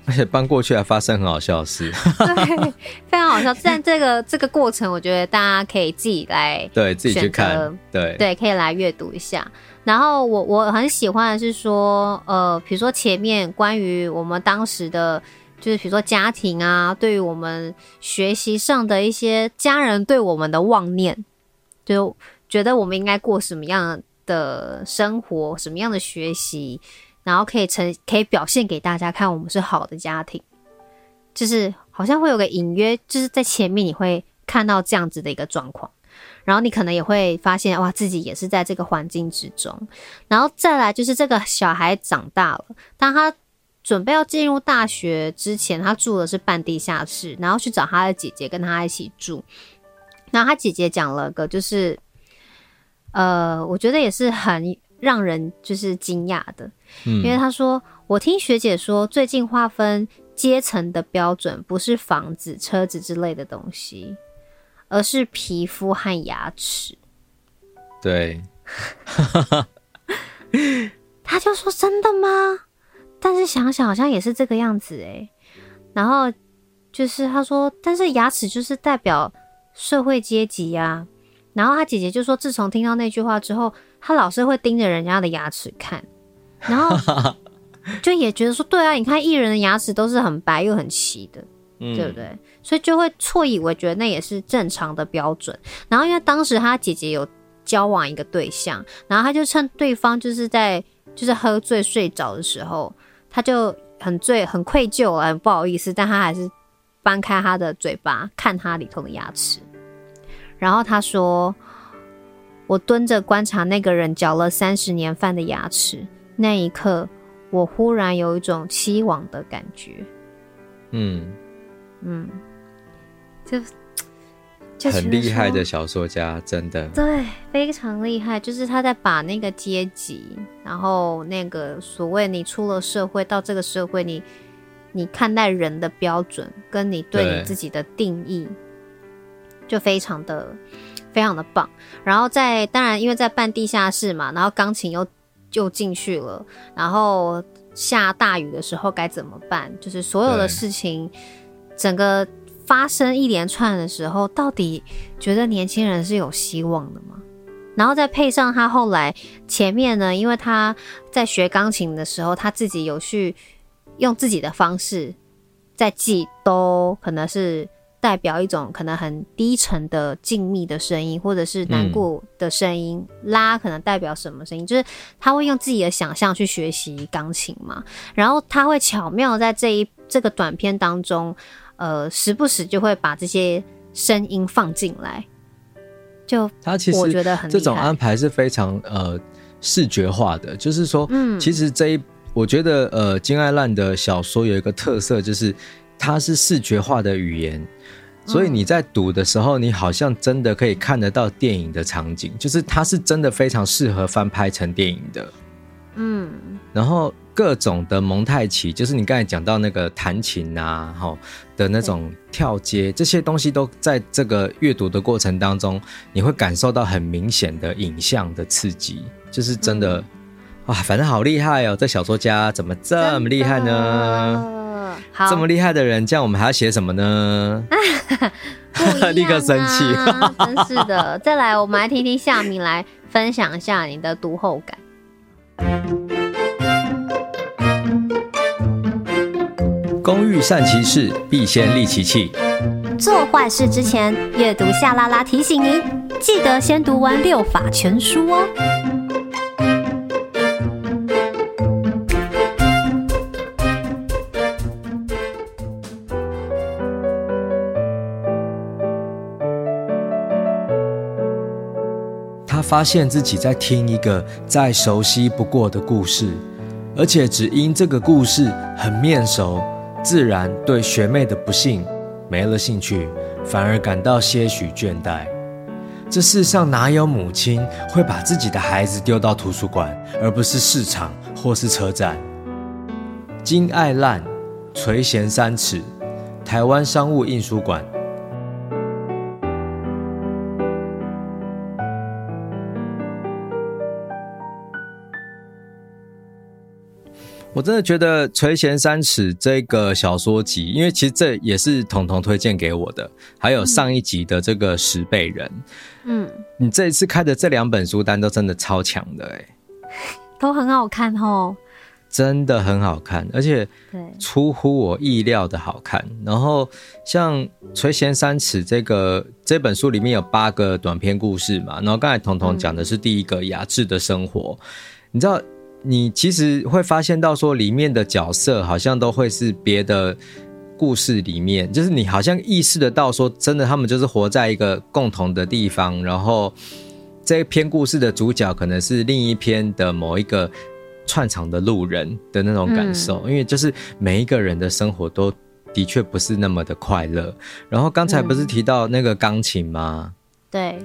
而且搬过去还发生很好笑的事。对，非常好笑。但这个这个过程，我觉得大家可以自己来对自己去看，对对，可以来阅读一下。然后我我很喜欢的是说，呃，比如说前面关于我们当时的。就是比如说家庭啊，对于我们学习上的一些家人对我们的妄念，就觉得我们应该过什么样的生活，什么样的学习，然后可以成可以表现给大家看，我们是好的家庭。就是好像会有个隐约，就是在前面你会看到这样子的一个状况，然后你可能也会发现哇，自己也是在这个环境之中。然后再来就是这个小孩长大了，当他。准备要进入大学之前，他住的是半地下室，然后去找他的姐姐跟他一起住。然后他姐姐讲了个，就是，呃，我觉得也是很让人就是惊讶的，嗯，因为他说，我听学姐说，最近划分阶层的标准不是房子、车子之类的东西，而是皮肤和牙齿。对，他就说：“真的吗？”但是想想好像也是这个样子诶，然后就是他说，但是牙齿就是代表社会阶级呀。然后他姐姐就说，自从听到那句话之后，他老是会盯着人家的牙齿看，然后 就也觉得说，对啊，你看艺人的牙齿都是很白又很齐的，嗯、对不对？所以就会错以为觉得那也是正常的标准。然后因为当时他姐姐有交往一个对象，然后他就趁对方就是在就是喝醉睡着的时候，他就很醉很愧疚啊，很不好意思，但他还是掰开他的嘴巴看他里头的牙齿。然后他说：“我蹲着观察那个人嚼了三十年饭的牙齿，那一刻，我忽然有一种期望的感觉。”嗯嗯，就，就很厉害的小说家，真的对，非常厉害。就是他在把那个阶级，然后那个所谓你出了社会到这个社会，你你看待人的标准，跟你对你自己的定义。就非常的非常的棒，然后在当然因为在办地下室嘛，然后钢琴又就进去了，然后下大雨的时候该怎么办？就是所有的事情，整个发生一连串的时候，到底觉得年轻人是有希望的吗？然后再配上他后来前面呢，因为他在学钢琴的时候，他自己有去用自己的方式在记，都可能是。代表一种可能很低沉的静谧的声音，或者是难过的声音。嗯、拉可能代表什么声音？就是他会用自己的想象去学习钢琴嘛，然后他会巧妙在这一这个短片当中，呃，时不时就会把这些声音放进来。就他其实我觉得很这种安排是非常呃视觉化的，就是说，嗯，其实这一我觉得呃金爱烂的小说有一个特色，就是它是视觉化的语言。所以你在读的时候，你好像真的可以看得到电影的场景，就是它是真的非常适合翻拍成电影的。嗯，然后各种的蒙太奇，就是你刚才讲到那个弹琴啊，吼的那种跳接，这些东西都在这个阅读的过程当中，你会感受到很明显的影像的刺激，就是真的，哇，反正好厉害哦！这小说家怎么这么厉害呢？这么厉害的人，这样我们还要写什么呢？啊、立刻生气，真是的。再来，我们来听听夏明来分享一下你的读后感。工欲善其事，必先利其器。做坏事之前，阅读夏拉拉提醒您，记得先读完六法全书哦。发现自己在听一个再熟悉不过的故事，而且只因这个故事很面熟，自然对学妹的不幸没了兴趣，反而感到些许倦怠。这世上哪有母亲会把自己的孩子丢到图书馆，而不是市场或是车站？金爱烂，垂涎三尺，台湾商务印书馆。我真的觉得《垂涎三尺》这个小说集，因为其实这也是彤彤推荐给我的，还有上一集的这个十倍人，嗯，你这一次开的这两本书单都真的超强的哎，都很好看哦，真的很好看，而且出乎我意料的好看。然后像《垂涎三尺》这个这本书里面有八个短篇故事嘛，然后刚才彤彤讲的是第一个雅致的生活，你知道。你其实会发现到说，里面的角色好像都会是别的故事里面，就是你好像意识得到说，真的他们就是活在一个共同的地方，然后这一篇故事的主角可能是另一篇的某一个串场的路人的那种感受，因为就是每一个人的生活都的确不是那么的快乐。然后刚才不是提到那个钢琴吗？对，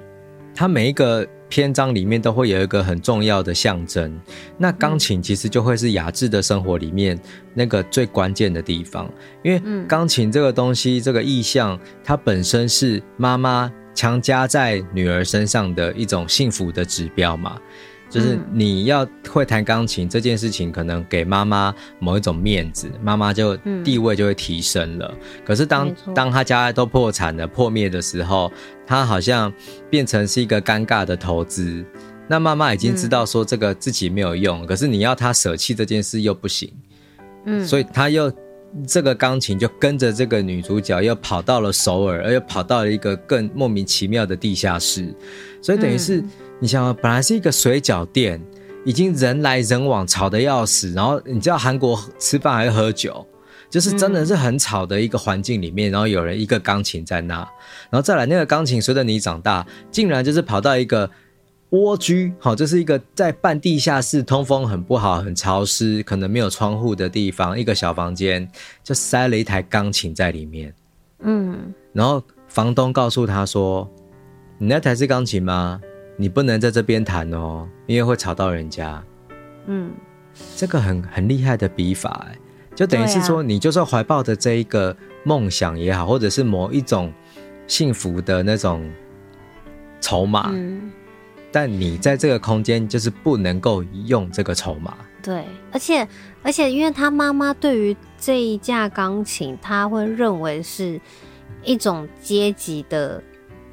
他每一个。篇章里面都会有一个很重要的象征，那钢琴其实就会是雅致的生活里面那个最关键的地方，因为钢琴这个东西，这个意象，它本身是妈妈强加在女儿身上的一种幸福的指标嘛。就是你要会弹钢琴这件事情，可能给妈妈某一种面子，妈妈就地位就会提升了。可是当当他家都破产了、破灭的时候，他好像变成是一个尴尬的投资。那妈妈已经知道说这个自己没有用，可是你要他舍弃这件事又不行。嗯，所以他又这个钢琴就跟着这个女主角又跑到了首尔，而又跑到了一个更莫名其妙的地下室。所以等于是。你想，本来是一个水饺店，已经人来人往，吵得要死。然后你知道韩国吃饭还要喝酒，就是真的是很吵的一个环境里面。然后有人一个钢琴在那，然后再来那个钢琴随着你长大，竟然就是跑到一个蜗居，好，这是一个在半地下室，通风很不好，很潮湿，可能没有窗户的地方，一个小房间就塞了一台钢琴在里面。嗯，然后房东告诉他说：“你那台是钢琴吗？”你不能在这边弹哦，因为会吵到人家。嗯，这个很很厉害的笔法，哎，就等于是说，你就算怀抱着这一个梦想也好，或者是某一种幸福的那种筹码，嗯，但你在这个空间就是不能够用这个筹码。对，而且而且，因为他妈妈对于这一架钢琴，他会认为是一种阶级的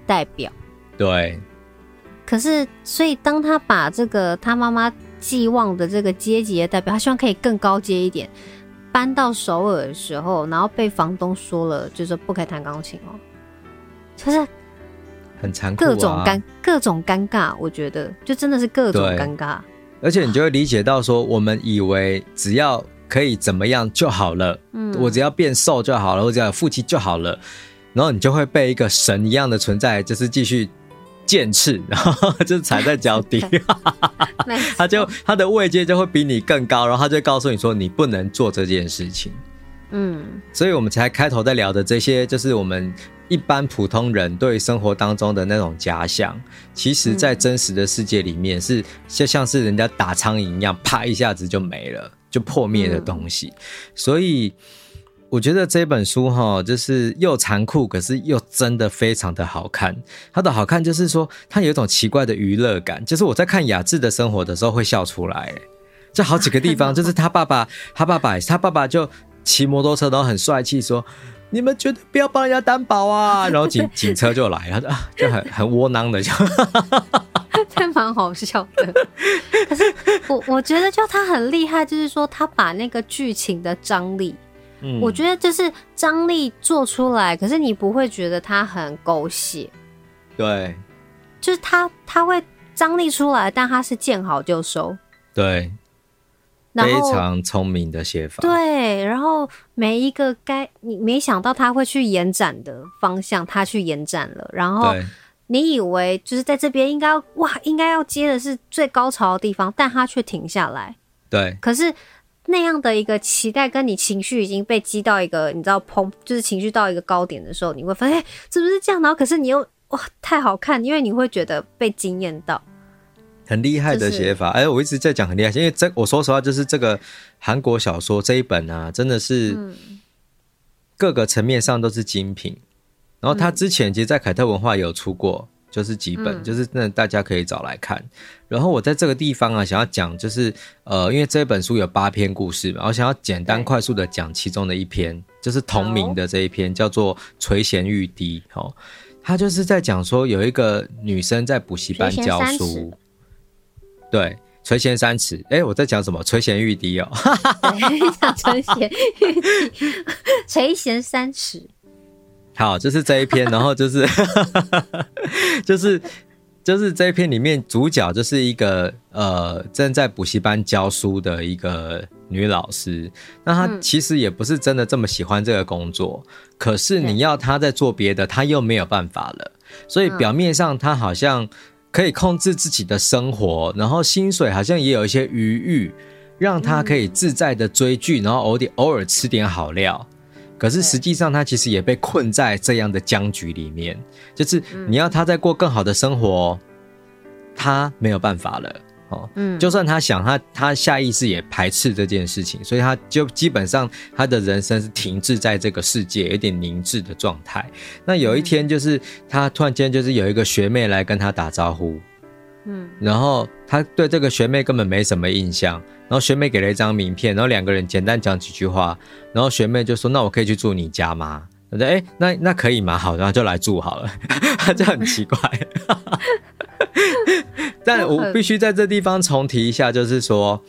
代表。对。可是，所以当他把这个他妈妈寄望的这个阶级的代表，他希望可以更高阶一点，搬到首尔的时候，然后被房东说了，就是不可以弹钢琴哦，就是很残酷，各种尴各种尴尬，我觉得就真的是各种尴尬。而且你就会理解到说，我们以为只要可以怎么样就好了，嗯，我只要变瘦就好了，我只要有腹肌就好了，然后你就会被一个神一样的存在，就是继续。剑刺，然后就踩在脚底，他就他的位阶就会比你更高，然后他就告诉你说，你不能做这件事情。嗯，所以我们才开头在聊的这些，就是我们一般普通人对生活当中的那种假想，其实在真实的世界里面是就像是人家打苍蝇一样，啪一下子就没了，就破灭的东西，所以。我觉得这本书哈，就是又残酷，可是又真的非常的好看。它的好看就是说，它有一种奇怪的娱乐感，就是我在看雅致的生活的时候会笑出来。就好几个地方，就是他爸爸，他爸爸，他爸爸就骑摩托车，然后很帅气说：“你们绝对不要帮人家担保啊！”然后警警车就来了，就很很窝囊的，就 还蛮好笑的。可是我我觉得就他很厉害，就是说他把那个剧情的张力。嗯，我觉得就是张力做出来，可是你不会觉得它很狗血。对，就是它它会张力出来，但它是见好就收。对，非常聪明的写法。对，然后每一个该你没想到他会去延展的方向，他去延展了。然后你以为就是在这边应该哇，应该要接的是最高潮的地方，但他却停下来。对，可是。那样的一个期待，跟你情绪已经被激到一个，你知道，砰，就是情绪到一个高点的时候，你会发现，欸，是不是这样？然后，可是你又哇，太好看，因为你会觉得被惊艳到，很厉害的写法。哎，就是，我一直在讲很厉害，因为这我说实话，就是这个韩国小说这一本啊，真的是各个层面上都是精品。然后他之前其实，在凯特文化有出过。就是几本，嗯、就是那大家可以找来看。然后我在这个地方啊，想要讲就是呃，因为这本书有八篇故事嘛，我想要简单快速的讲其中的一篇，就是同名的这一篇，叫做《垂涎欲滴》。哦，他就是在讲说有一个女生在补习班教书，对，垂涎三尺。哎，我在讲什么？垂涎欲滴哦，垂涎欲滴，垂涎三尺。好，就是这一篇，然后就是，就是，就是这一篇里面主角就是一个呃正在补习班教书的一个女老师，那她其实也不是真的这么喜欢这个工作，可是你要她在做别的，她又没有办法了，所以表面上她好像可以控制自己的生活，然后薪水好像也有一些余裕，让她可以自在的追剧，然后偶点偶尔吃点好料。可是实际上，他其实也被困在这样的僵局里面，就是你要他再过更好的生活，他没有办法了哦。嗯，就算他想，他他下意识也排斥这件事情，所以他就基本上他的人生是停滞在这个世界，有点凝滞的状态。那有一天，就是他突然间就是有一个学妹来跟他打招呼，嗯，然后他对这个学妹根本没什么印象，然后学妹给了一张名片，然后两个人简单讲几句话，然后学妹就说：“那我可以去住你家吗？”我说：“哎，那那可以吗？好，然后就来住好了。”他就很奇怪。但我必须在这地方重提一下，就是说。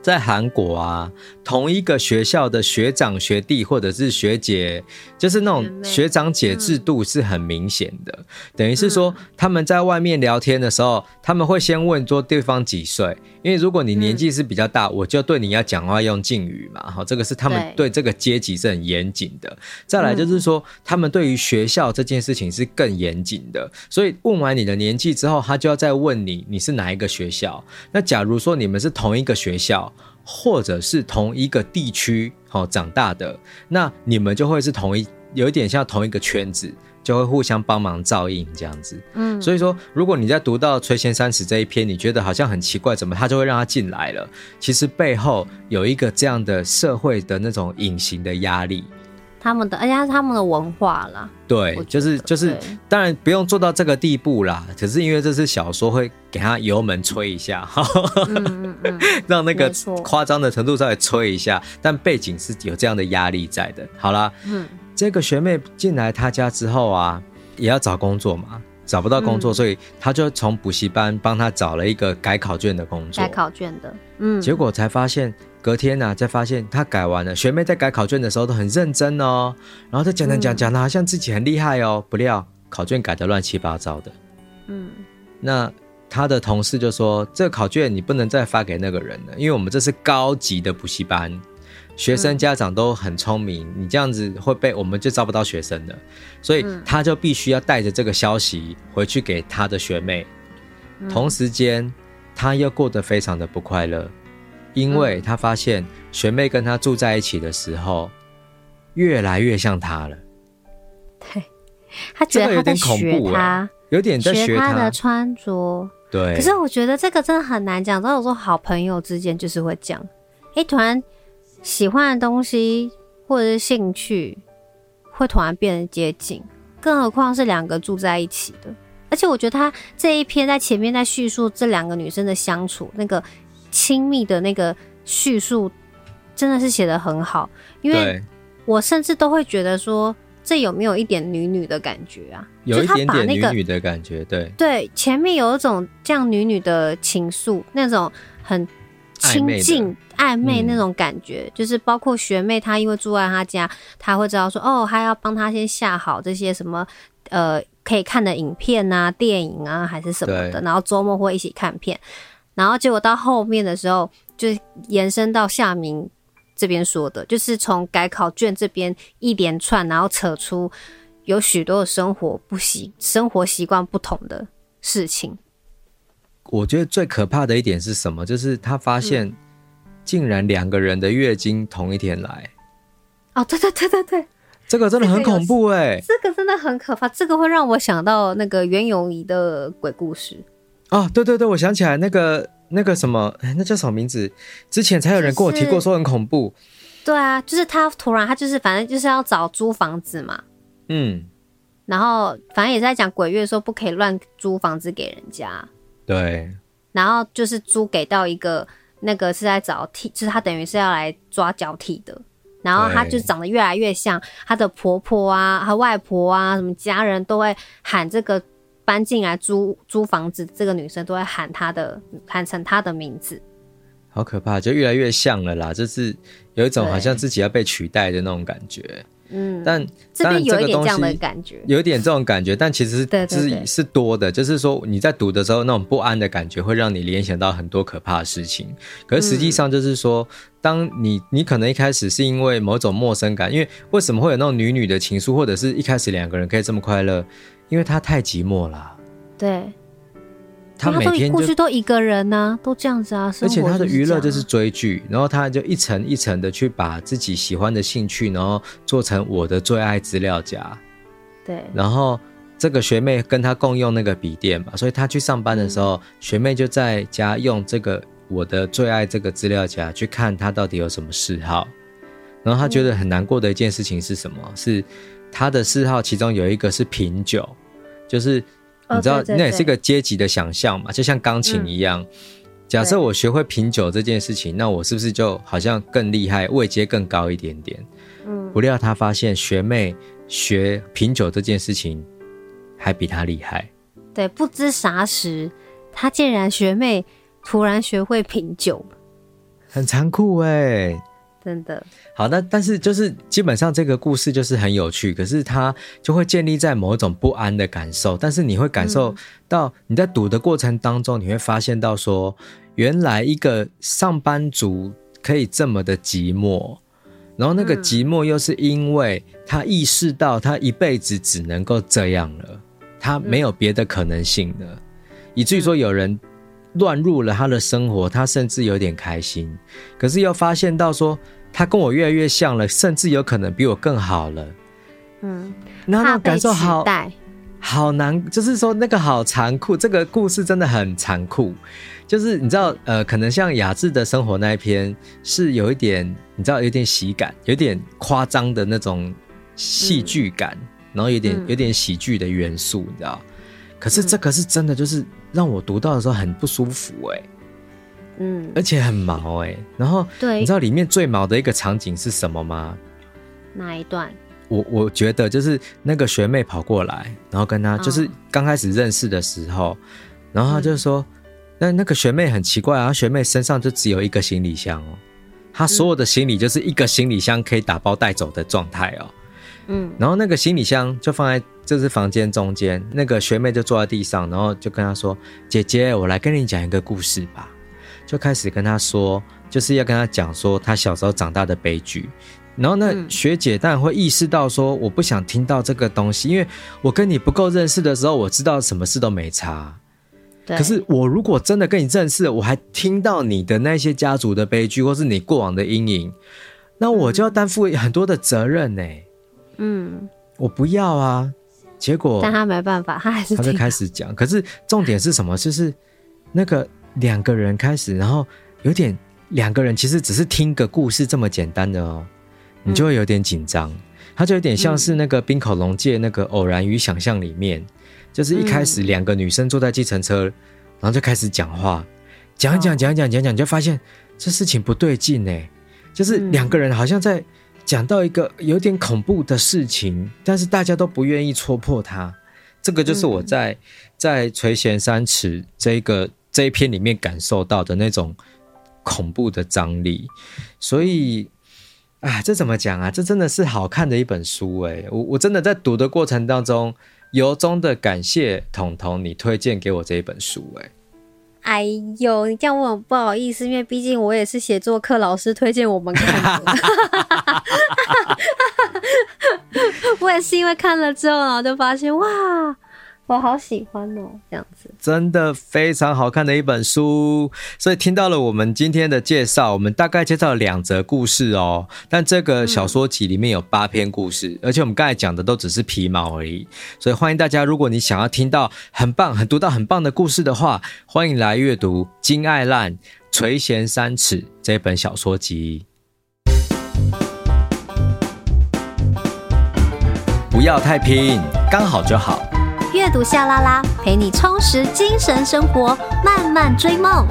在韩国啊，同一个学校的学长学弟或者是学姐，就是那种学长姐制度是很明显的。嗯、等于是说，他们在外面聊天的时候，他们会先问说对方几岁，因为如果你年纪是比较大，嗯、我就对你要讲话用敬语嘛。好，这个是他们对这个阶级是很严谨的。再来就是说，他们对于学校这件事情是更严谨的。所以问完你的年纪之后，他就要再问你你是哪一个学校。那假如说你们是同一个学校。或者是同一个地区好长大的，那你们就会是同一，有一点像同一个圈子，就会互相帮忙照应这样子。嗯，所以说，如果你在读到垂涎三尺这一篇，你觉得好像很奇怪，怎么他就会让他进来了？其实背后有一个这样的社会的那种隐形的压力。他们的，而且是他们的文化啦。对，就是就是，当然不用做到这个地步啦。可是因为这是小说，会给他油门吹一下，嗯嗯嗯、让那个夸张的程度稍微吹一下。但背景是有这样的压力在的。好啦，嗯，这个学妹进来他家之后啊，也要找工作嘛，找不到工作，嗯、所以他就从补习班帮他找了一个改考卷的工作。改考卷的，嗯，结果才发现。隔天呢、啊，才发现他改完了。学妹在改考卷的时候都很认真哦，然后他讲讲讲讲的，好像自己很厉害哦。不料考卷改的乱七八糟的。嗯，那他的同事就说：“这个考卷你不能再发给那个人了，因为我们这是高级的补习班，学生家长都很聪明，你这样子会被我们就招不到学生的。所以他就必须要带着这个消息回去给他的学妹。同时间，他又过得非常的不快乐。”因为他发现学妹跟他住在一起的时候，越来越像他了。对，他觉得他在学他，有点在学他的穿着。对，可是我觉得这个真的很难讲。但有时候好朋友之间就是会讲，哎，突然喜欢的东西或者是兴趣会突然变得接近，更何况是两个住在一起的。而且我觉得他这一篇在前面在叙述这两个女生的相处，那个。亲密的那个叙述真的是写的很好，因为我甚至都会觉得说，这有没有一点女女的感觉啊？有一点点女女的感觉，对。对，前面有一种这样女女的情愫，那种很亲近暧昧那种感觉，嗯，就是包括学妹她因为住在她家，她会知道说，哦，她要帮她先下好这些什么呃可以看的影片啊、电影啊还是什么的，然后周末会一起看片。然后结果到后面的时候，就延伸到夏明这边说的，就是从改考卷这边一连串，然后扯出有许多的生活不习、生活习惯不同的事情。我觉得最可怕的一点是什么？就是他发现竟然两个人的月经同一天来。嗯、哦，对对对对对，这个真的很恐怖哎、欸，这个真的很可怕，这个会让我想到那个袁咏仪的鬼故事。哦，对对对，我想起来那个那个什么，哎那叫什么名字？之前才有人跟我提过，说很恐怖。对啊，就是他突然他就是反正就是要找租房子嘛，嗯，然后反正也是在讲鬼月说不可以乱租房子给人家。对，然后就是租给到一个那个是在找替，就是他等于是要来抓交替的，然后他就长得越来越像他的婆婆啊，和外婆啊，什么家人都会喊这个。搬进来租租房子，这个女生都会喊她的喊成她的名字，好可怕，就越来越像了啦，就是有一种好像自己要被取代的那种感觉。嗯，但这边有一点这样的感觉，有一点这种感觉，但其实是是多的，就是说你在读的时候那种不安的感觉，会让你联想到很多可怕的事情。可是实际上就是说，当你你可能一开始是因为某种陌生感，因为为什么会有那种女女的情愫，或者是一开始两个人可以这么快乐？因为他太寂寞了，对，他每天过去都一个人呢、啊，都这样子啊，而且他的娱乐就是追剧，然后他就一层一层的去把自己喜欢的兴趣，然后做成我的最爱资料夹，对，然后这个学妹跟他共用那个笔电嘛，所以他去上班的时候，嗯、学妹就在家用这个我的最爱这个资料夹去看他到底有什么嗜好，然后他觉得很难过的一件事情是什么？是。他的嗜好其中有一个是品酒，就是你知道那也是一个阶级的想象嘛，就像钢琴一样。嗯、假设我学会品酒这件事情，那我是不是就好像更厉害，位阶更高一点点？嗯，不料他发现学妹学品酒这件事情还比他厉害。对，不知啥时，他竟然学妹突然学会品酒，很残酷哎、欸。真的好，那但是就是基本上这个故事就是很有趣，可是它就会建立在某一种不安的感受。但是你会感受到你在赌的过程当中，你会发现到说，原来一个上班族可以这么的寂寞，然后那个寂寞又是因为他意识到他一辈子只能够这样了，他没有别的可能性了，以至于说有人乱入了他的生活，他甚至有点开心，可是又发现到说。他跟我越来越像了，甚至有可能比我更好了。嗯，然后那感受好好难，就是说那个好残酷。这个故事真的很残酷，就是你知道，呃，可能像雅致的生活那一篇是有一点，你知道，有点喜感，有点夸张的那种戏剧感，嗯、然后有点有点喜剧的元素，你知道。可是这个是真的，就是让我读到的时候很不舒服、欸，哎。嗯，而且很毛哎、欸，然后对，你知道里面最毛的一个场景是什么吗？哪一段？我我觉得就是那个学妹跑过来，然后跟他就是刚开始认识的时候，哦、然后他就说，那、嗯、那个学妹很奇怪啊，学妹身上就只有一个行李箱哦，她所有的行李就是一个行李箱可以打包带走的状态哦，嗯，然后那个行李箱就放在就是房间中间，那个学妹就坐在地上，然后就跟他说，姐姐，我来跟你讲一个故事吧。就开始跟他说，就是要跟他讲说他小时候长大的悲剧。然后那学姐当然会意识到说，我不想听到这个东西，因为我跟你不够认识的时候，我知道什么事都没差。对。可是我如果真的跟你认识，我还听到你的那些家族的悲剧，或是你过往的阴影，那我就要担负很多的责任呢。嗯，我不要啊。结果，但他没办法，他还是他就开始讲。可是重点是什么？就是那个。两个人开始，然后有点两个人其实只是听个故事这么简单的哦，你就会有点紧张。它就有点像是那个冰口龙介那个《偶然与想象》里面，就是一开始两个女生坐在计程车，然后就开始讲话，讲一讲讲一讲讲讲，就发现这事情不对劲呢。就是两个人好像在讲到一个有点恐怖的事情，但是大家都不愿意戳破它。这个就是我在在垂涎三尺这个。这一篇里面感受到的那种恐怖的张力，所以，啊，这怎么讲啊？这真的是好看的一本书哎！我我真的在读的过程当中，由衷的感谢彤彤你推荐给我这一本书哎。哎呦，你这样问我不好意思，因为毕竟我也是写作课老师推荐我们看的。我也是因为看了之后，然后就发现哇。我好喜欢哦，这样子真的非常好看的一本书。所以听到了我们今天的介绍，我们大概介绍了两则故事哦。但这个小说集里面有八篇故事，嗯、而且我们刚才讲的都只是皮毛而已。所以欢迎大家，如果你想要听到很棒、很读到很棒的故事的话，欢迎来阅读金爱烂《垂涎三尺》这本小说集。不要太拼，刚好就好。阅读夏拉拉，陪你充实精神生活，慢慢追梦。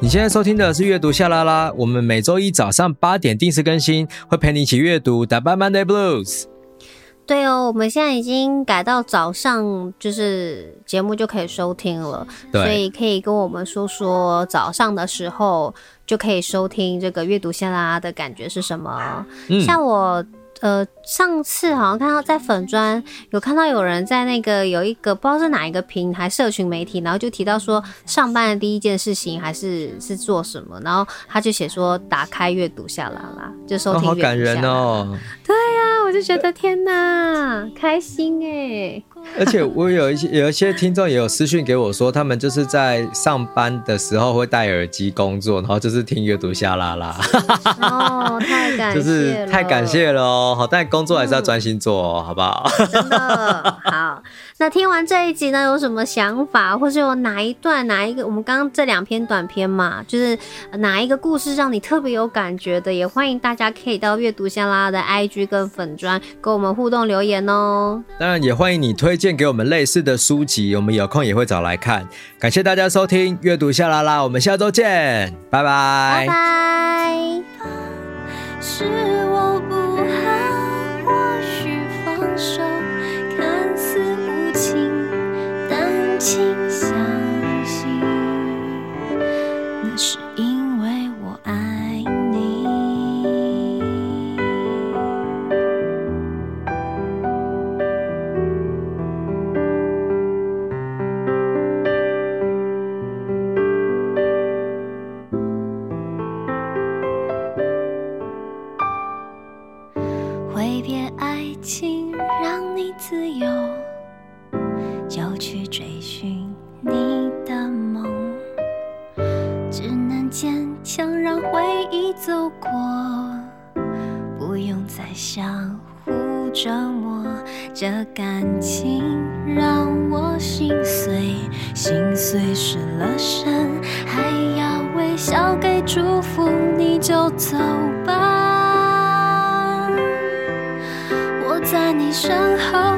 你现在收听的是阅读夏拉拉，我们每周一早上八点定时更新，会陪你一起阅读。打败 Monday Blues。对哦，我们现在已经改到早上，就是节目就可以收听了，对所以可以跟我们说说早上的时候就可以收听这个阅读夏拉拉的感觉是什么？嗯、像我。呃，上次好像看到在粉砖有看到有人在那个有一个不知道是哪一个平台社群媒体，然后就提到说上班的第一件事情还是是做什么，然后他就写说打开阅读下啦啦，就收听阅读夏拉拉。哦，好感人哦。就觉得天哪，开心哎。而且我有一些有一些听众也有私讯给我说，他们就是在上班的时候会戴耳机工作，然后就是听阅读下啦啦。哦，太感谢了，就是太感谢了哦。好，但工作还是要专心做哦，嗯、好不好？真的好。那听完这一集呢，有什么想法，或是有哪一段、哪一个？我们刚刚这两篇短篇嘛，就是哪一个故事让你特别有感觉的？也欢迎大家可以到阅读夏 LaLa 的 IG 跟粉砖跟我们互动留言哦。当然，也欢迎你推荐给我们类似的书籍，我们有空也会找来看。感谢大家收听阅读夏 LaLa，我们下周见，拜拜。拜拜。坚强让回忆走过不用再相互折磨这感情让我心碎心碎失了神还要微笑给祝福你就走吧。我在你身后